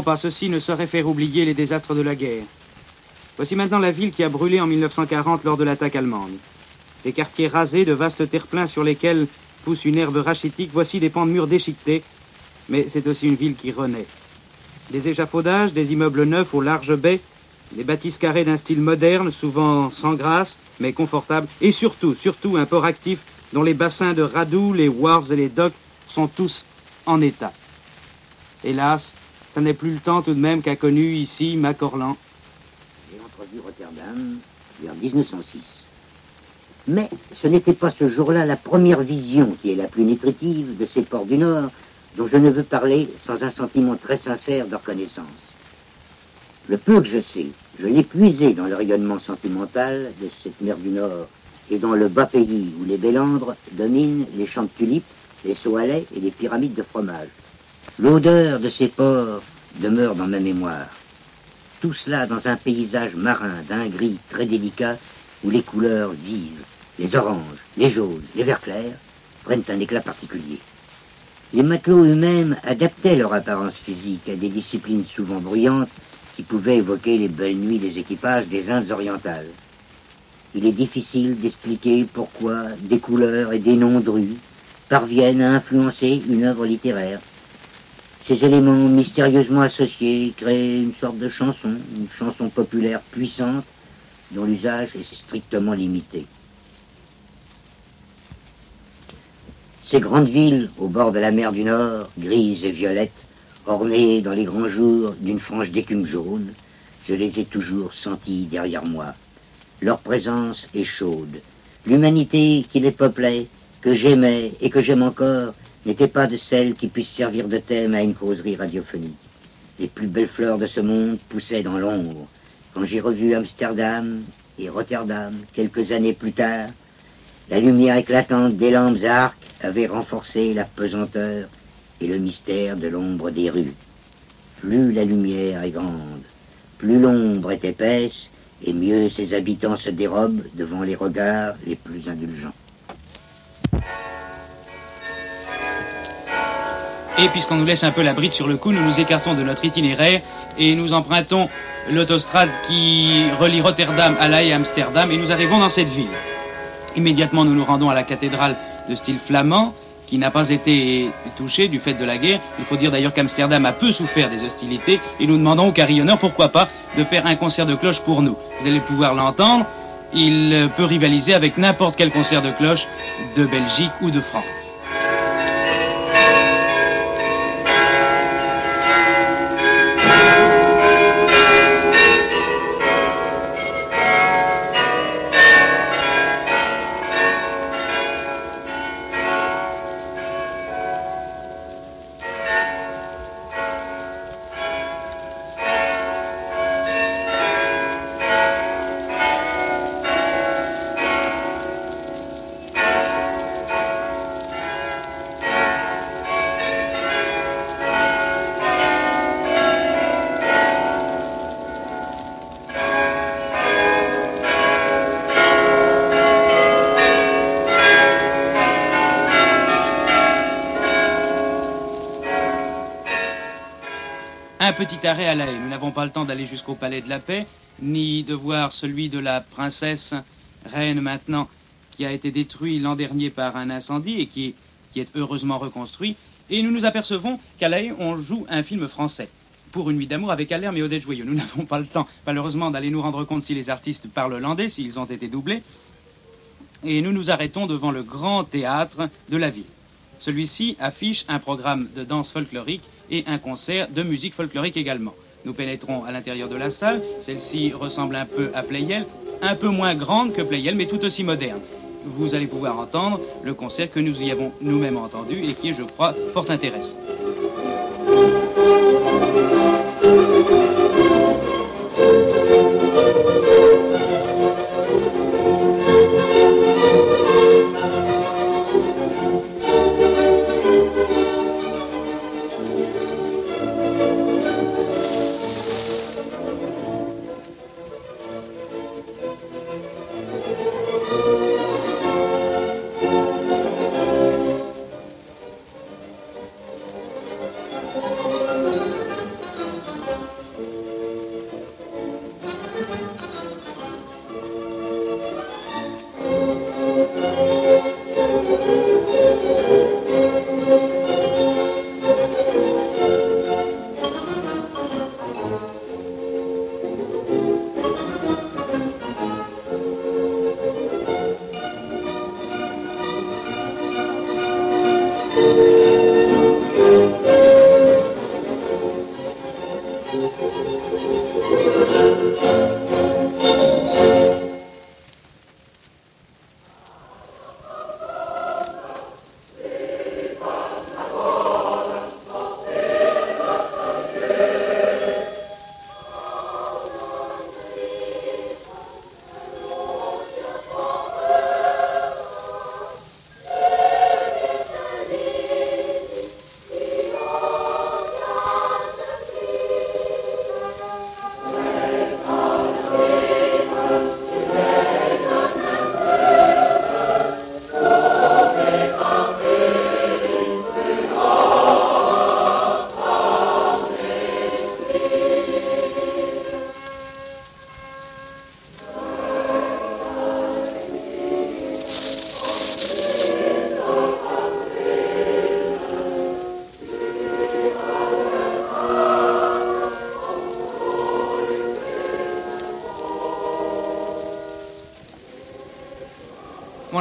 Pas, ceci ne saurait faire oublier les désastres de la guerre. Voici maintenant la ville qui a brûlé en 1940 lors de l'attaque allemande. Des quartiers rasés, de vastes terre-pleins sur lesquels pousse une herbe rachitique, voici des pans de murs déchiquetés, mais c'est aussi une ville qui renaît. Des échafaudages, des immeubles neufs aux larges baies, des bâtisses carrées d'un style moderne, souvent sans grâce, mais confortable, et surtout, surtout un port actif dont les bassins de Radou, les wharfs et les docks sont tous en état. Hélas, ça n'est plus le temps tout de même qu'a connu ici Macorlan. J'ai entrevu Rotterdam vers 1906. Mais ce n'était pas ce jour-là la première vision qui est la plus nutritive de ces ports du Nord dont je ne veux parler sans un sentiment très sincère de reconnaissance. Le peu que je sais, je l'ai puisé dans le rayonnement sentimental de cette mer du Nord et dans le bas pays où les bélandres dominent les champs de tulipes, les lait et les pyramides de fromage. L'odeur de ces ports demeure dans ma mémoire. Tout cela dans un paysage marin d'un gris très délicat où les couleurs vives, les oranges, les jaunes, les verts clairs, prennent un éclat particulier. Les matelots eux-mêmes adaptaient leur apparence physique à des disciplines souvent bruyantes qui pouvaient évoquer les belles nuits des équipages des Indes orientales. Il est difficile d'expliquer pourquoi des couleurs et des noms de rues parviennent à influencer une œuvre littéraire. Ces éléments mystérieusement associés créent une sorte de chanson, une chanson populaire puissante dont l'usage est strictement limité. Ces grandes villes au bord de la mer du Nord, grises et violettes, ornées dans les grands jours d'une frange d'écume jaune, je les ai toujours senties derrière moi. Leur présence est chaude. L'humanité qui les peuplait, que j'aimais et que j'aime encore, n'était pas de celles qui puissent servir de thème à une causerie radiophonique. Les plus belles fleurs de ce monde poussaient dans l'ombre. Quand j'ai revu Amsterdam et Rotterdam quelques années plus tard, la lumière éclatante des lampes arcs avait renforcé la pesanteur et le mystère de l'ombre des rues. Plus la lumière est grande, plus l'ombre est épaisse, et mieux ses habitants se dérobent devant les regards les plus indulgents. Et puisqu'on nous laisse un peu la bride sur le cou, nous nous écartons de notre itinéraire et nous empruntons l'autostrade qui relie Rotterdam à La Haye Amsterdam et nous arrivons dans cette ville. Immédiatement, nous nous rendons à la cathédrale de style flamand qui n'a pas été touchée du fait de la guerre. Il faut dire d'ailleurs qu'Amsterdam a peu souffert des hostilités et nous demandons au carillonneur pourquoi pas de faire un concert de cloche pour nous. Vous allez pouvoir l'entendre. Il peut rivaliser avec n'importe quel concert de cloche de Belgique ou de France. À. Nous n'avons pas le temps d'aller jusqu'au palais de la paix, ni de voir celui de la princesse, reine maintenant, qui a été détruit l'an dernier par un incendie et qui est, heureusement reconstruit. Et nous nous apercevons qu'à La Haye, on joue un film français. Pour une nuit d'amour avec Alerme et Odette Joyeux. Nous n'avons pas le temps, malheureusement, d'aller nous rendre compte si les artistes parlent hollandais, s'ils ont été doublés. Et nous nous arrêtons devant le grand théâtre de la ville. Celui-ci affiche un programme de danse folklorique et un concert de musique folklorique également. Nous pénétrons à l'intérieur de la salle. Celle-ci ressemble un peu à Playel, un peu moins grande que Playel, mais tout aussi moderne. Vous allez pouvoir entendre le concert que nous y avons nous-mêmes entendu et qui je crois, fort intéressant.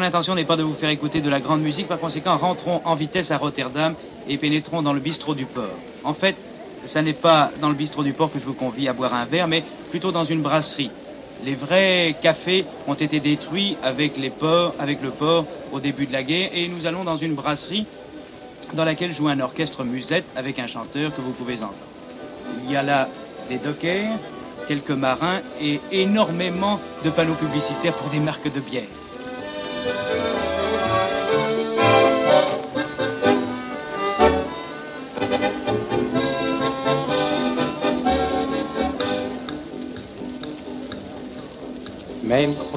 Mon intention n'est pas de vous faire écouter de la grande musique, par conséquent, rentrons en vitesse à Rotterdam et pénétrons dans le bistrot du port. En fait, ça n'est pas dans le bistrot du port que je vous convie à boire un verre, mais plutôt dans une brasserie. Les vrais cafés ont été détruits avec, les avec le port au début de la guerre et nous allons dans une brasserie dans laquelle joue un orchestre musette avec un chanteur que vous pouvez entendre. Il y a là des dockers, quelques marins et énormément de panneaux publicitaires pour des marques de bière.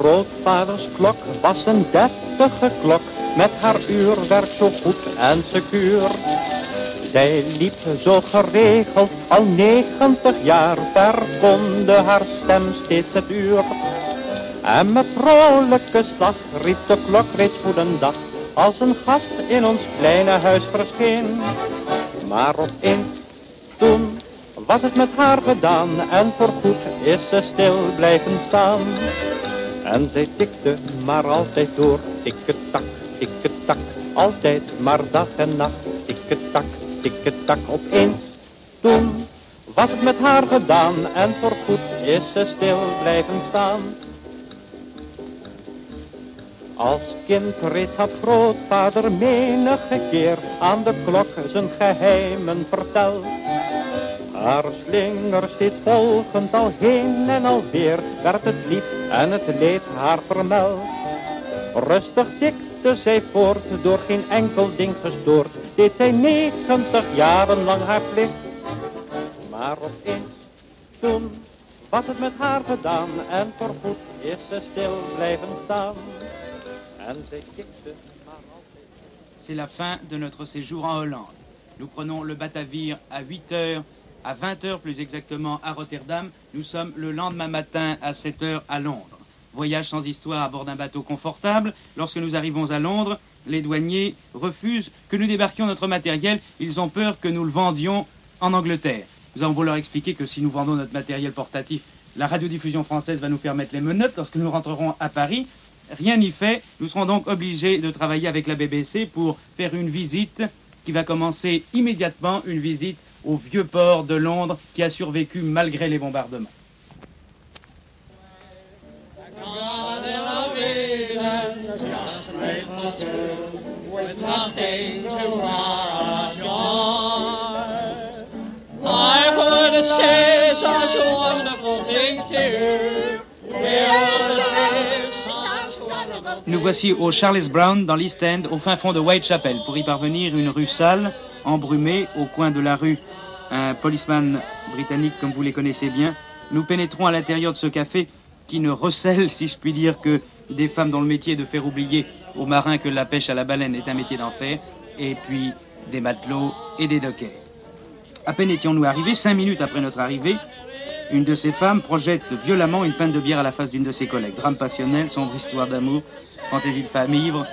Grootvaders klok was een deftige klok, met haar uurwerk zo goed en secuur. Zij liep zo geregeld al negentig jaar, verkonde haar stem steeds het uur. En met vrolijke slag riep de klok reeds dag als een gast in ons kleine huis verscheen. Maar opeens, toen was het met haar gedaan en voorgoed is ze stil blijven staan. En zij tikte maar altijd door, tikketak, tikketak, altijd maar dag en nacht, tikketak, tikketak opeens. Toen was het met haar gedaan en voorgoed is ze stil blijven staan. Als kind reeds had grootvader menige keer aan de klok zijn geheimen verteld. Haar slinger steeds volgend al heen en alweer werd het lief en het leed haar vermeld. Rustig tikte zij voort, door geen enkel ding gestoord, deed zij negentig jaren lang haar plicht. Maar opeens, toen was het met haar gedaan en voorgoed is ze stil blijven staan. C'est la fin de notre séjour en Hollande. Nous prenons le Batavir à 8 heures, à 20 heures plus exactement à Rotterdam. Nous sommes le lendemain matin à 7 heures à Londres. Voyage sans histoire à bord d'un bateau confortable. Lorsque nous arrivons à Londres, les douaniers refusent que nous débarquions notre matériel. Ils ont peur que nous le vendions en Angleterre. Nous avons voulu leur expliquer que si nous vendons notre matériel portatif, la radiodiffusion française va nous permettre les menottes lorsque nous rentrerons à Paris rien n'y fait. Nous serons donc obligés de travailler avec la BBC pour faire une visite qui va commencer immédiatement, une visite au vieux port de Londres qui a survécu malgré les bombardements. Nous voici au Charles Brown, dans l'East End, au fin fond de Whitechapel. Pour y parvenir, une rue sale, embrumée, au coin de la rue, un policeman britannique comme vous les connaissez bien. Nous pénétrons à l'intérieur de ce café qui ne recèle, si je puis dire, que des femmes dont le métier de faire oublier aux marins que la pêche à la baleine est un métier d'enfer, et puis des matelots et des dockers. À peine étions-nous arrivés, cinq minutes après notre arrivée, une de ces femmes projette violemment une peine de bière à la face d'une de ses collègues. Drame passionnel, sombre histoire d'amour, fantaisie de femme ivre.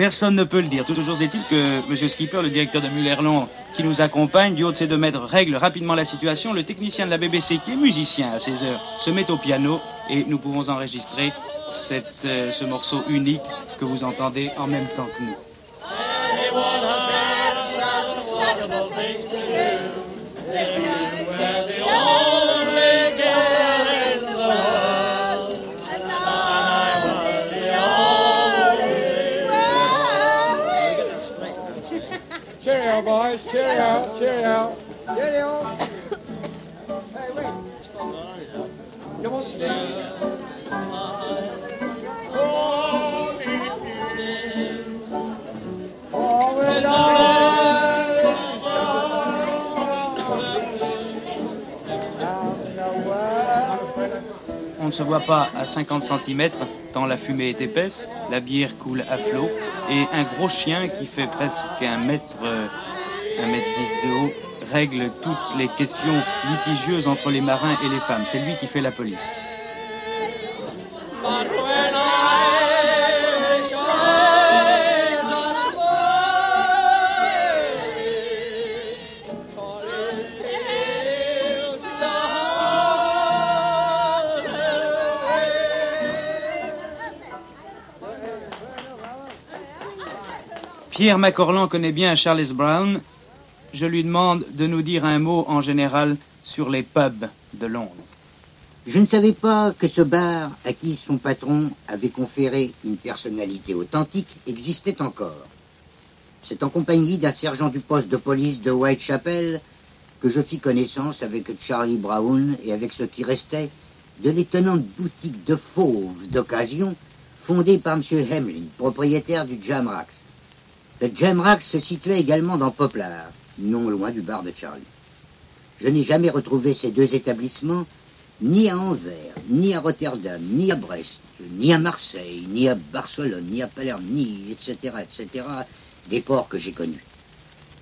Personne ne peut le dire. Toujours est-il que M. Skipper, le directeur de Mullerlon, qui nous accompagne, du haut de ses deux mètres, règle rapidement la situation. Le technicien de la BBC, qui est musicien à 16 heures, se met au piano et nous pouvons enregistrer euh, ce morceau unique que vous entendez en même temps que nous. Stay. On ne se voit pas à 50 cm tant la fumée est épaisse, la bière coule à flot et un gros chien qui fait presque un mètre euh, un mètre dix de haut, règle toutes les questions litigieuses entre les marins et les femmes. C'est lui qui fait la police. Pierre Macorlan connaît bien Charles Brown, je lui demande de nous dire un mot en général sur les pubs de Londres. Je ne savais pas que ce bar, à qui son patron avait conféré une personnalité authentique, existait encore. C'est en compagnie d'un sergent du poste de police de Whitechapel que je fis connaissance avec Charlie Brown et avec ce qui restait de l'étonnante boutique de fauves d'occasion fondée par M. Hemlin, propriétaire du Jamrax. Le Jamrax se situait également dans Poplar, non loin du bar de Charlie. Je n'ai jamais retrouvé ces deux établissements ni à Anvers, ni à Rotterdam, ni à Brest, ni à Marseille, ni à Barcelone, ni à Palerme, ni etc., etc., des ports que j'ai connus.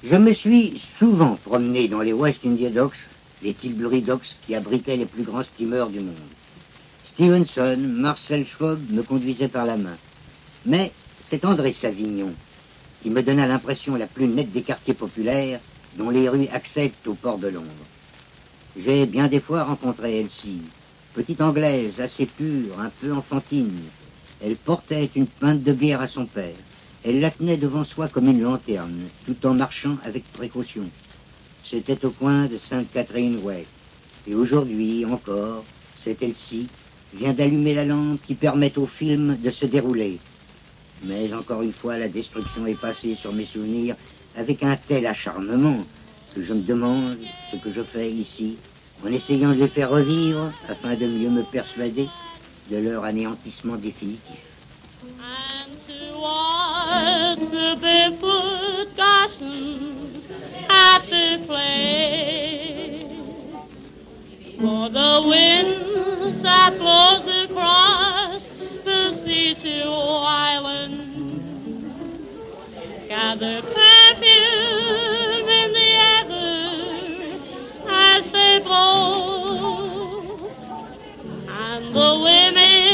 Je me suis souvent promené dans les West India Docks, les Tilbury Docks qui abritaient les plus grands steamers du monde. Stevenson, Marcel Schwab me conduisaient par la main. Mais c'est André Savignon qui me donna l'impression la plus nette des quartiers populaires dont les rues accèdent au port de Londres. J'ai bien des fois rencontré Elsie, petite anglaise assez pure, un peu enfantine. Elle portait une pinte de bière à son père. Elle la tenait devant soi comme une lanterne, tout en marchant avec précaution. C'était au coin de Sainte-Catherine Way. Et aujourd'hui encore, cette Elsie vient d'allumer la lampe qui permet au film de se dérouler. Mais encore une fois, la destruction est passée sur mes souvenirs avec un tel acharnement que je me demande ce que je fais ici en essayant de les faire revivre afin de mieux me persuader de leur anéantissement définitif. The seashore to island gather perfume in the ether as they blow, and the women.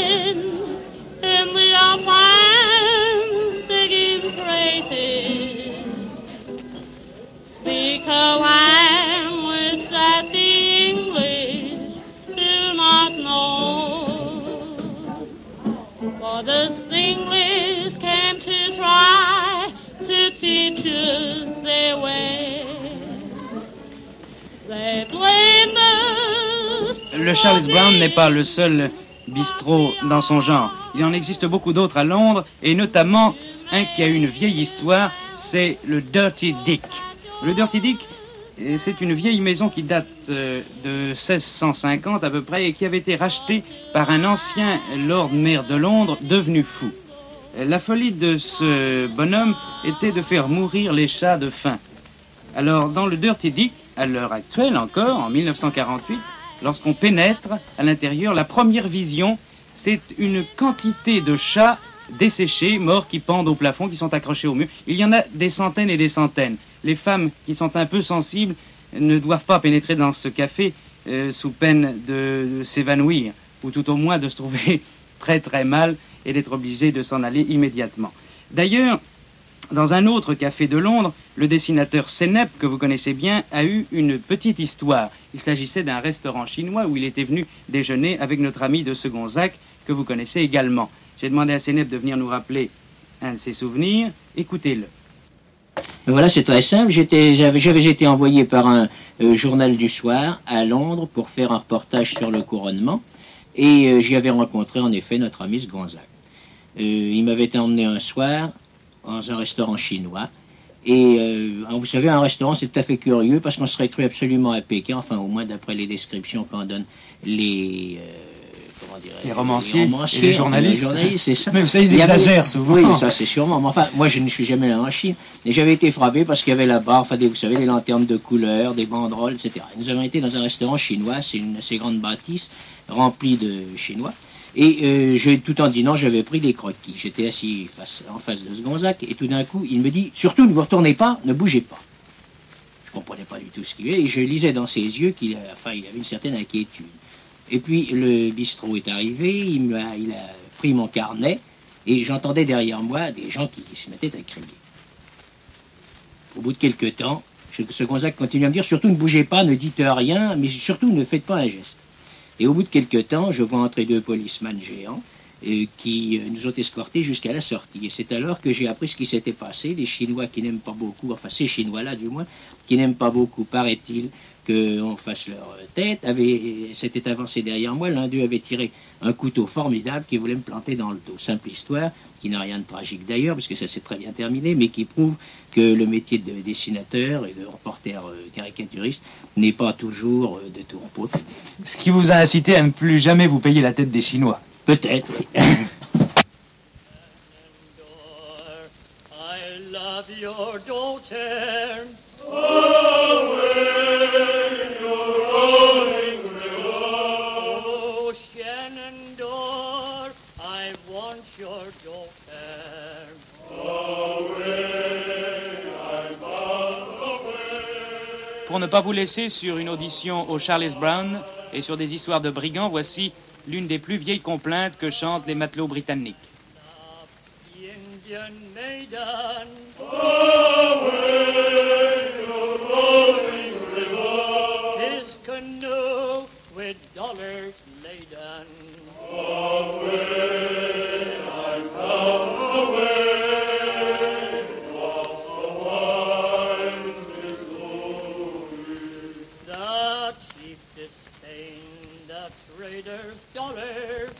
N'est pas le seul bistrot dans son genre. Il en existe beaucoup d'autres à Londres, et notamment un qui a une vieille histoire, c'est le Dirty Dick. Le Dirty Dick, euh, c'est une vieille maison qui date euh, de 1650 à peu près et qui avait été rachetée par un ancien Lord Mayor de Londres devenu fou. La folie de ce bonhomme était de faire mourir les chats de faim. Alors, dans le Dirty Dick, à l'heure actuelle encore, en 1948, lorsqu'on pénètre à l'intérieur, la première vision, c'est une quantité de chats desséchés, morts, qui pendent au plafond, qui sont accrochés au mur. Il y en a des centaines et des centaines. Les femmes qui sont un peu sensibles ne doivent pas pénétrer dans ce café euh, sous peine de, s'évanouir, ou tout au moins de se trouver très très mal et d'être obligé de s'en aller immédiatement. D'ailleurs, dans un autre café de Londres, le dessinateur Senep, que vous connaissez bien, a eu une petite histoire. Il s'agissait d'un restaurant chinois où il était venu déjeuner avec notre ami de Segonzac, que vous connaissez également. J'ai demandé à Senep de venir nous rappeler un de ses souvenirs. Écoutez-le. Voilà, c'est très simple. J'avais, été envoyé par un euh, journal du soir à Londres pour faire un reportage sur le couronnement. Et euh, j'y avais rencontré en effet notre ami Gonzague. Euh, il m'avait emmené un soir dans un restaurant chinois. Et euh, vous savez, un restaurant, c'est tout à fait curieux parce qu'on serait cru absolument à Pékin, enfin au moins d'après les descriptions qu'en donnent les... euh, comment dirais-je, Les romanciers et les journalistes. journalistes, c'est ça. Mais vous savez, ils Il y avait- exagèrent souvent. Oui, ça c'est sûrement. Mais enfin, moi je ne suis jamais allé en Chine. Et j'avais été frappé parce qu'il y avait là-bas, enfin, des, vous savez, des lanternes de couleurs, des banderoles, etc. Et nous avons été dans un restaurant chinois, c'est une assez grande bâtisse remplie de chinois. Et euh, tout en dînant, j'avais pris des croquis. J'étais assis en face de ce Gonzac et tout d'un coup, il me dit Surtout, ne vous retournez pas, ne bougez pas. Je comprenais pas du tout ce qu'il est et je lisais dans ses yeux qu'il il avait une certaine inquiétude. Et puis le bistrot est arrivé, il, a pris mon carnet et j'entendais derrière moi des gens qui se mettaient à crier. Au bout de quelques temps, ce Gonzague continue à me dire surtout ne bougez pas, ne dites rien, mais surtout ne faites pas un geste. Et au bout de quelques temps, je vois entrer deux policemen géants euh, qui euh, nous ont escortés jusqu'à la sortie. Et c'est alors que j'ai appris ce qui s'était passé. Les Chinois qui n'aiment pas beaucoup, enfin ces Chinois-là du moins, qui n'aiment pas beaucoup, paraît-il, qu'on fasse leur tête, avaient, s'était avancé derrière moi. L'un d'eux avait tiré un couteau formidable qui voulait me planter dans le dos. Simple histoire, qui n'a rien de tragique d'ailleurs, parce que ça s'est très bien terminé, mais qui prouve que le métier de dessinateur et de reporter euh, caricaturiste n'est pas toujours euh, de tout repos. Ce qui vous a incité à ne plus jamais vous payer la tête des Chinois. Peut-être. I love your daughter. Oh, Pour ne pas vous laisser sur une audition au Charles Brown et sur des histoires de brigands, voici l'une des plus vieilles complaintes que chantent les matelots britanniques. The chief disdained the trader's dollars.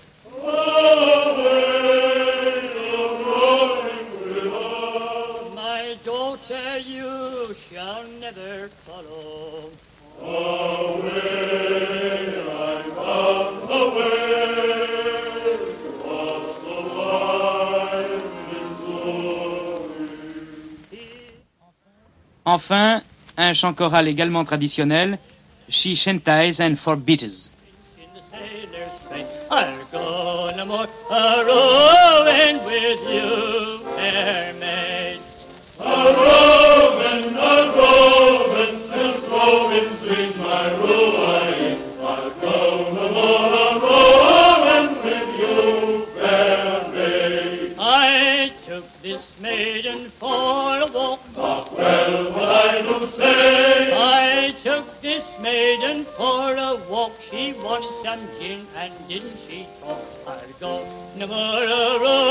My daughter you shall never follow. Enfin, un chant choral également traditionnel, She Shanties and Forbitters. Go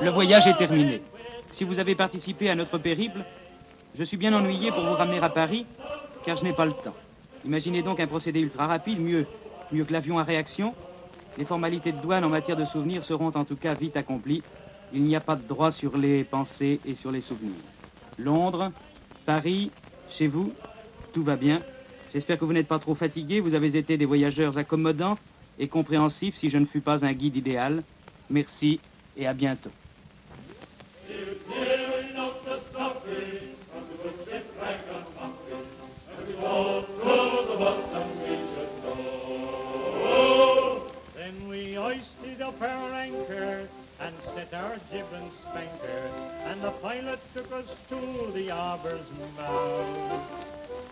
Le voyage est terminé. Si vous avez participé à notre périple, je suis bien ennuyé pour vous ramener à Paris, car je n'ai pas le temps. Imaginez donc un procédé ultra rapide, mieux, mieux que l'avion à réaction. Les formalités de douane en matière de souvenirs seront en tout cas vite accomplies. Il n'y a pas de droit sur les pensées et sur les souvenirs. Londres, Paris, chez vous, tout va bien. J'espère que vous n'êtes pas trop fatigués. Vous avez été des voyageurs accommodants et compréhensifs si je ne fus pas un guide idéal. Merci et à bientôt. Our jib and spanker, and the pilot took us to the harbor's mouth.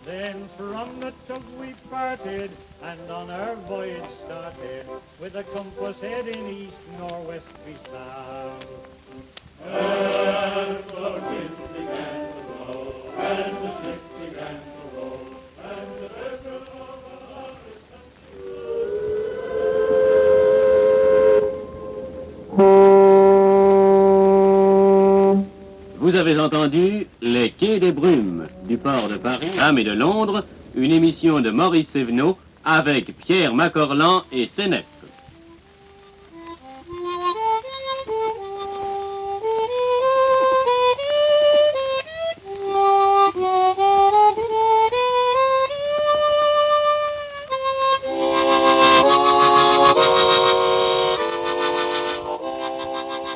Then from the tug we parted, and on our voyage started, with a compass heading east, northwest we south. And Quais des Brumes du port de Paris, Am et de Londres, une émission de Maurice Sévenot avec Pierre Macorlan et Sénep.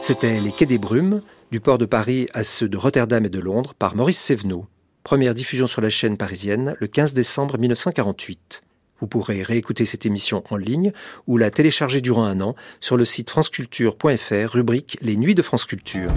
C'était Les Quais des Brumes, du port de Paris à ceux de Rotterdam et de Londres, par Maurice Sévenot. Première diffusion sur la chaîne parisienne le 15 décembre 1948. Vous pourrez réécouter cette émission en ligne ou la télécharger durant un an sur le site franceculture.fr, rubrique Les Nuits de France Culture.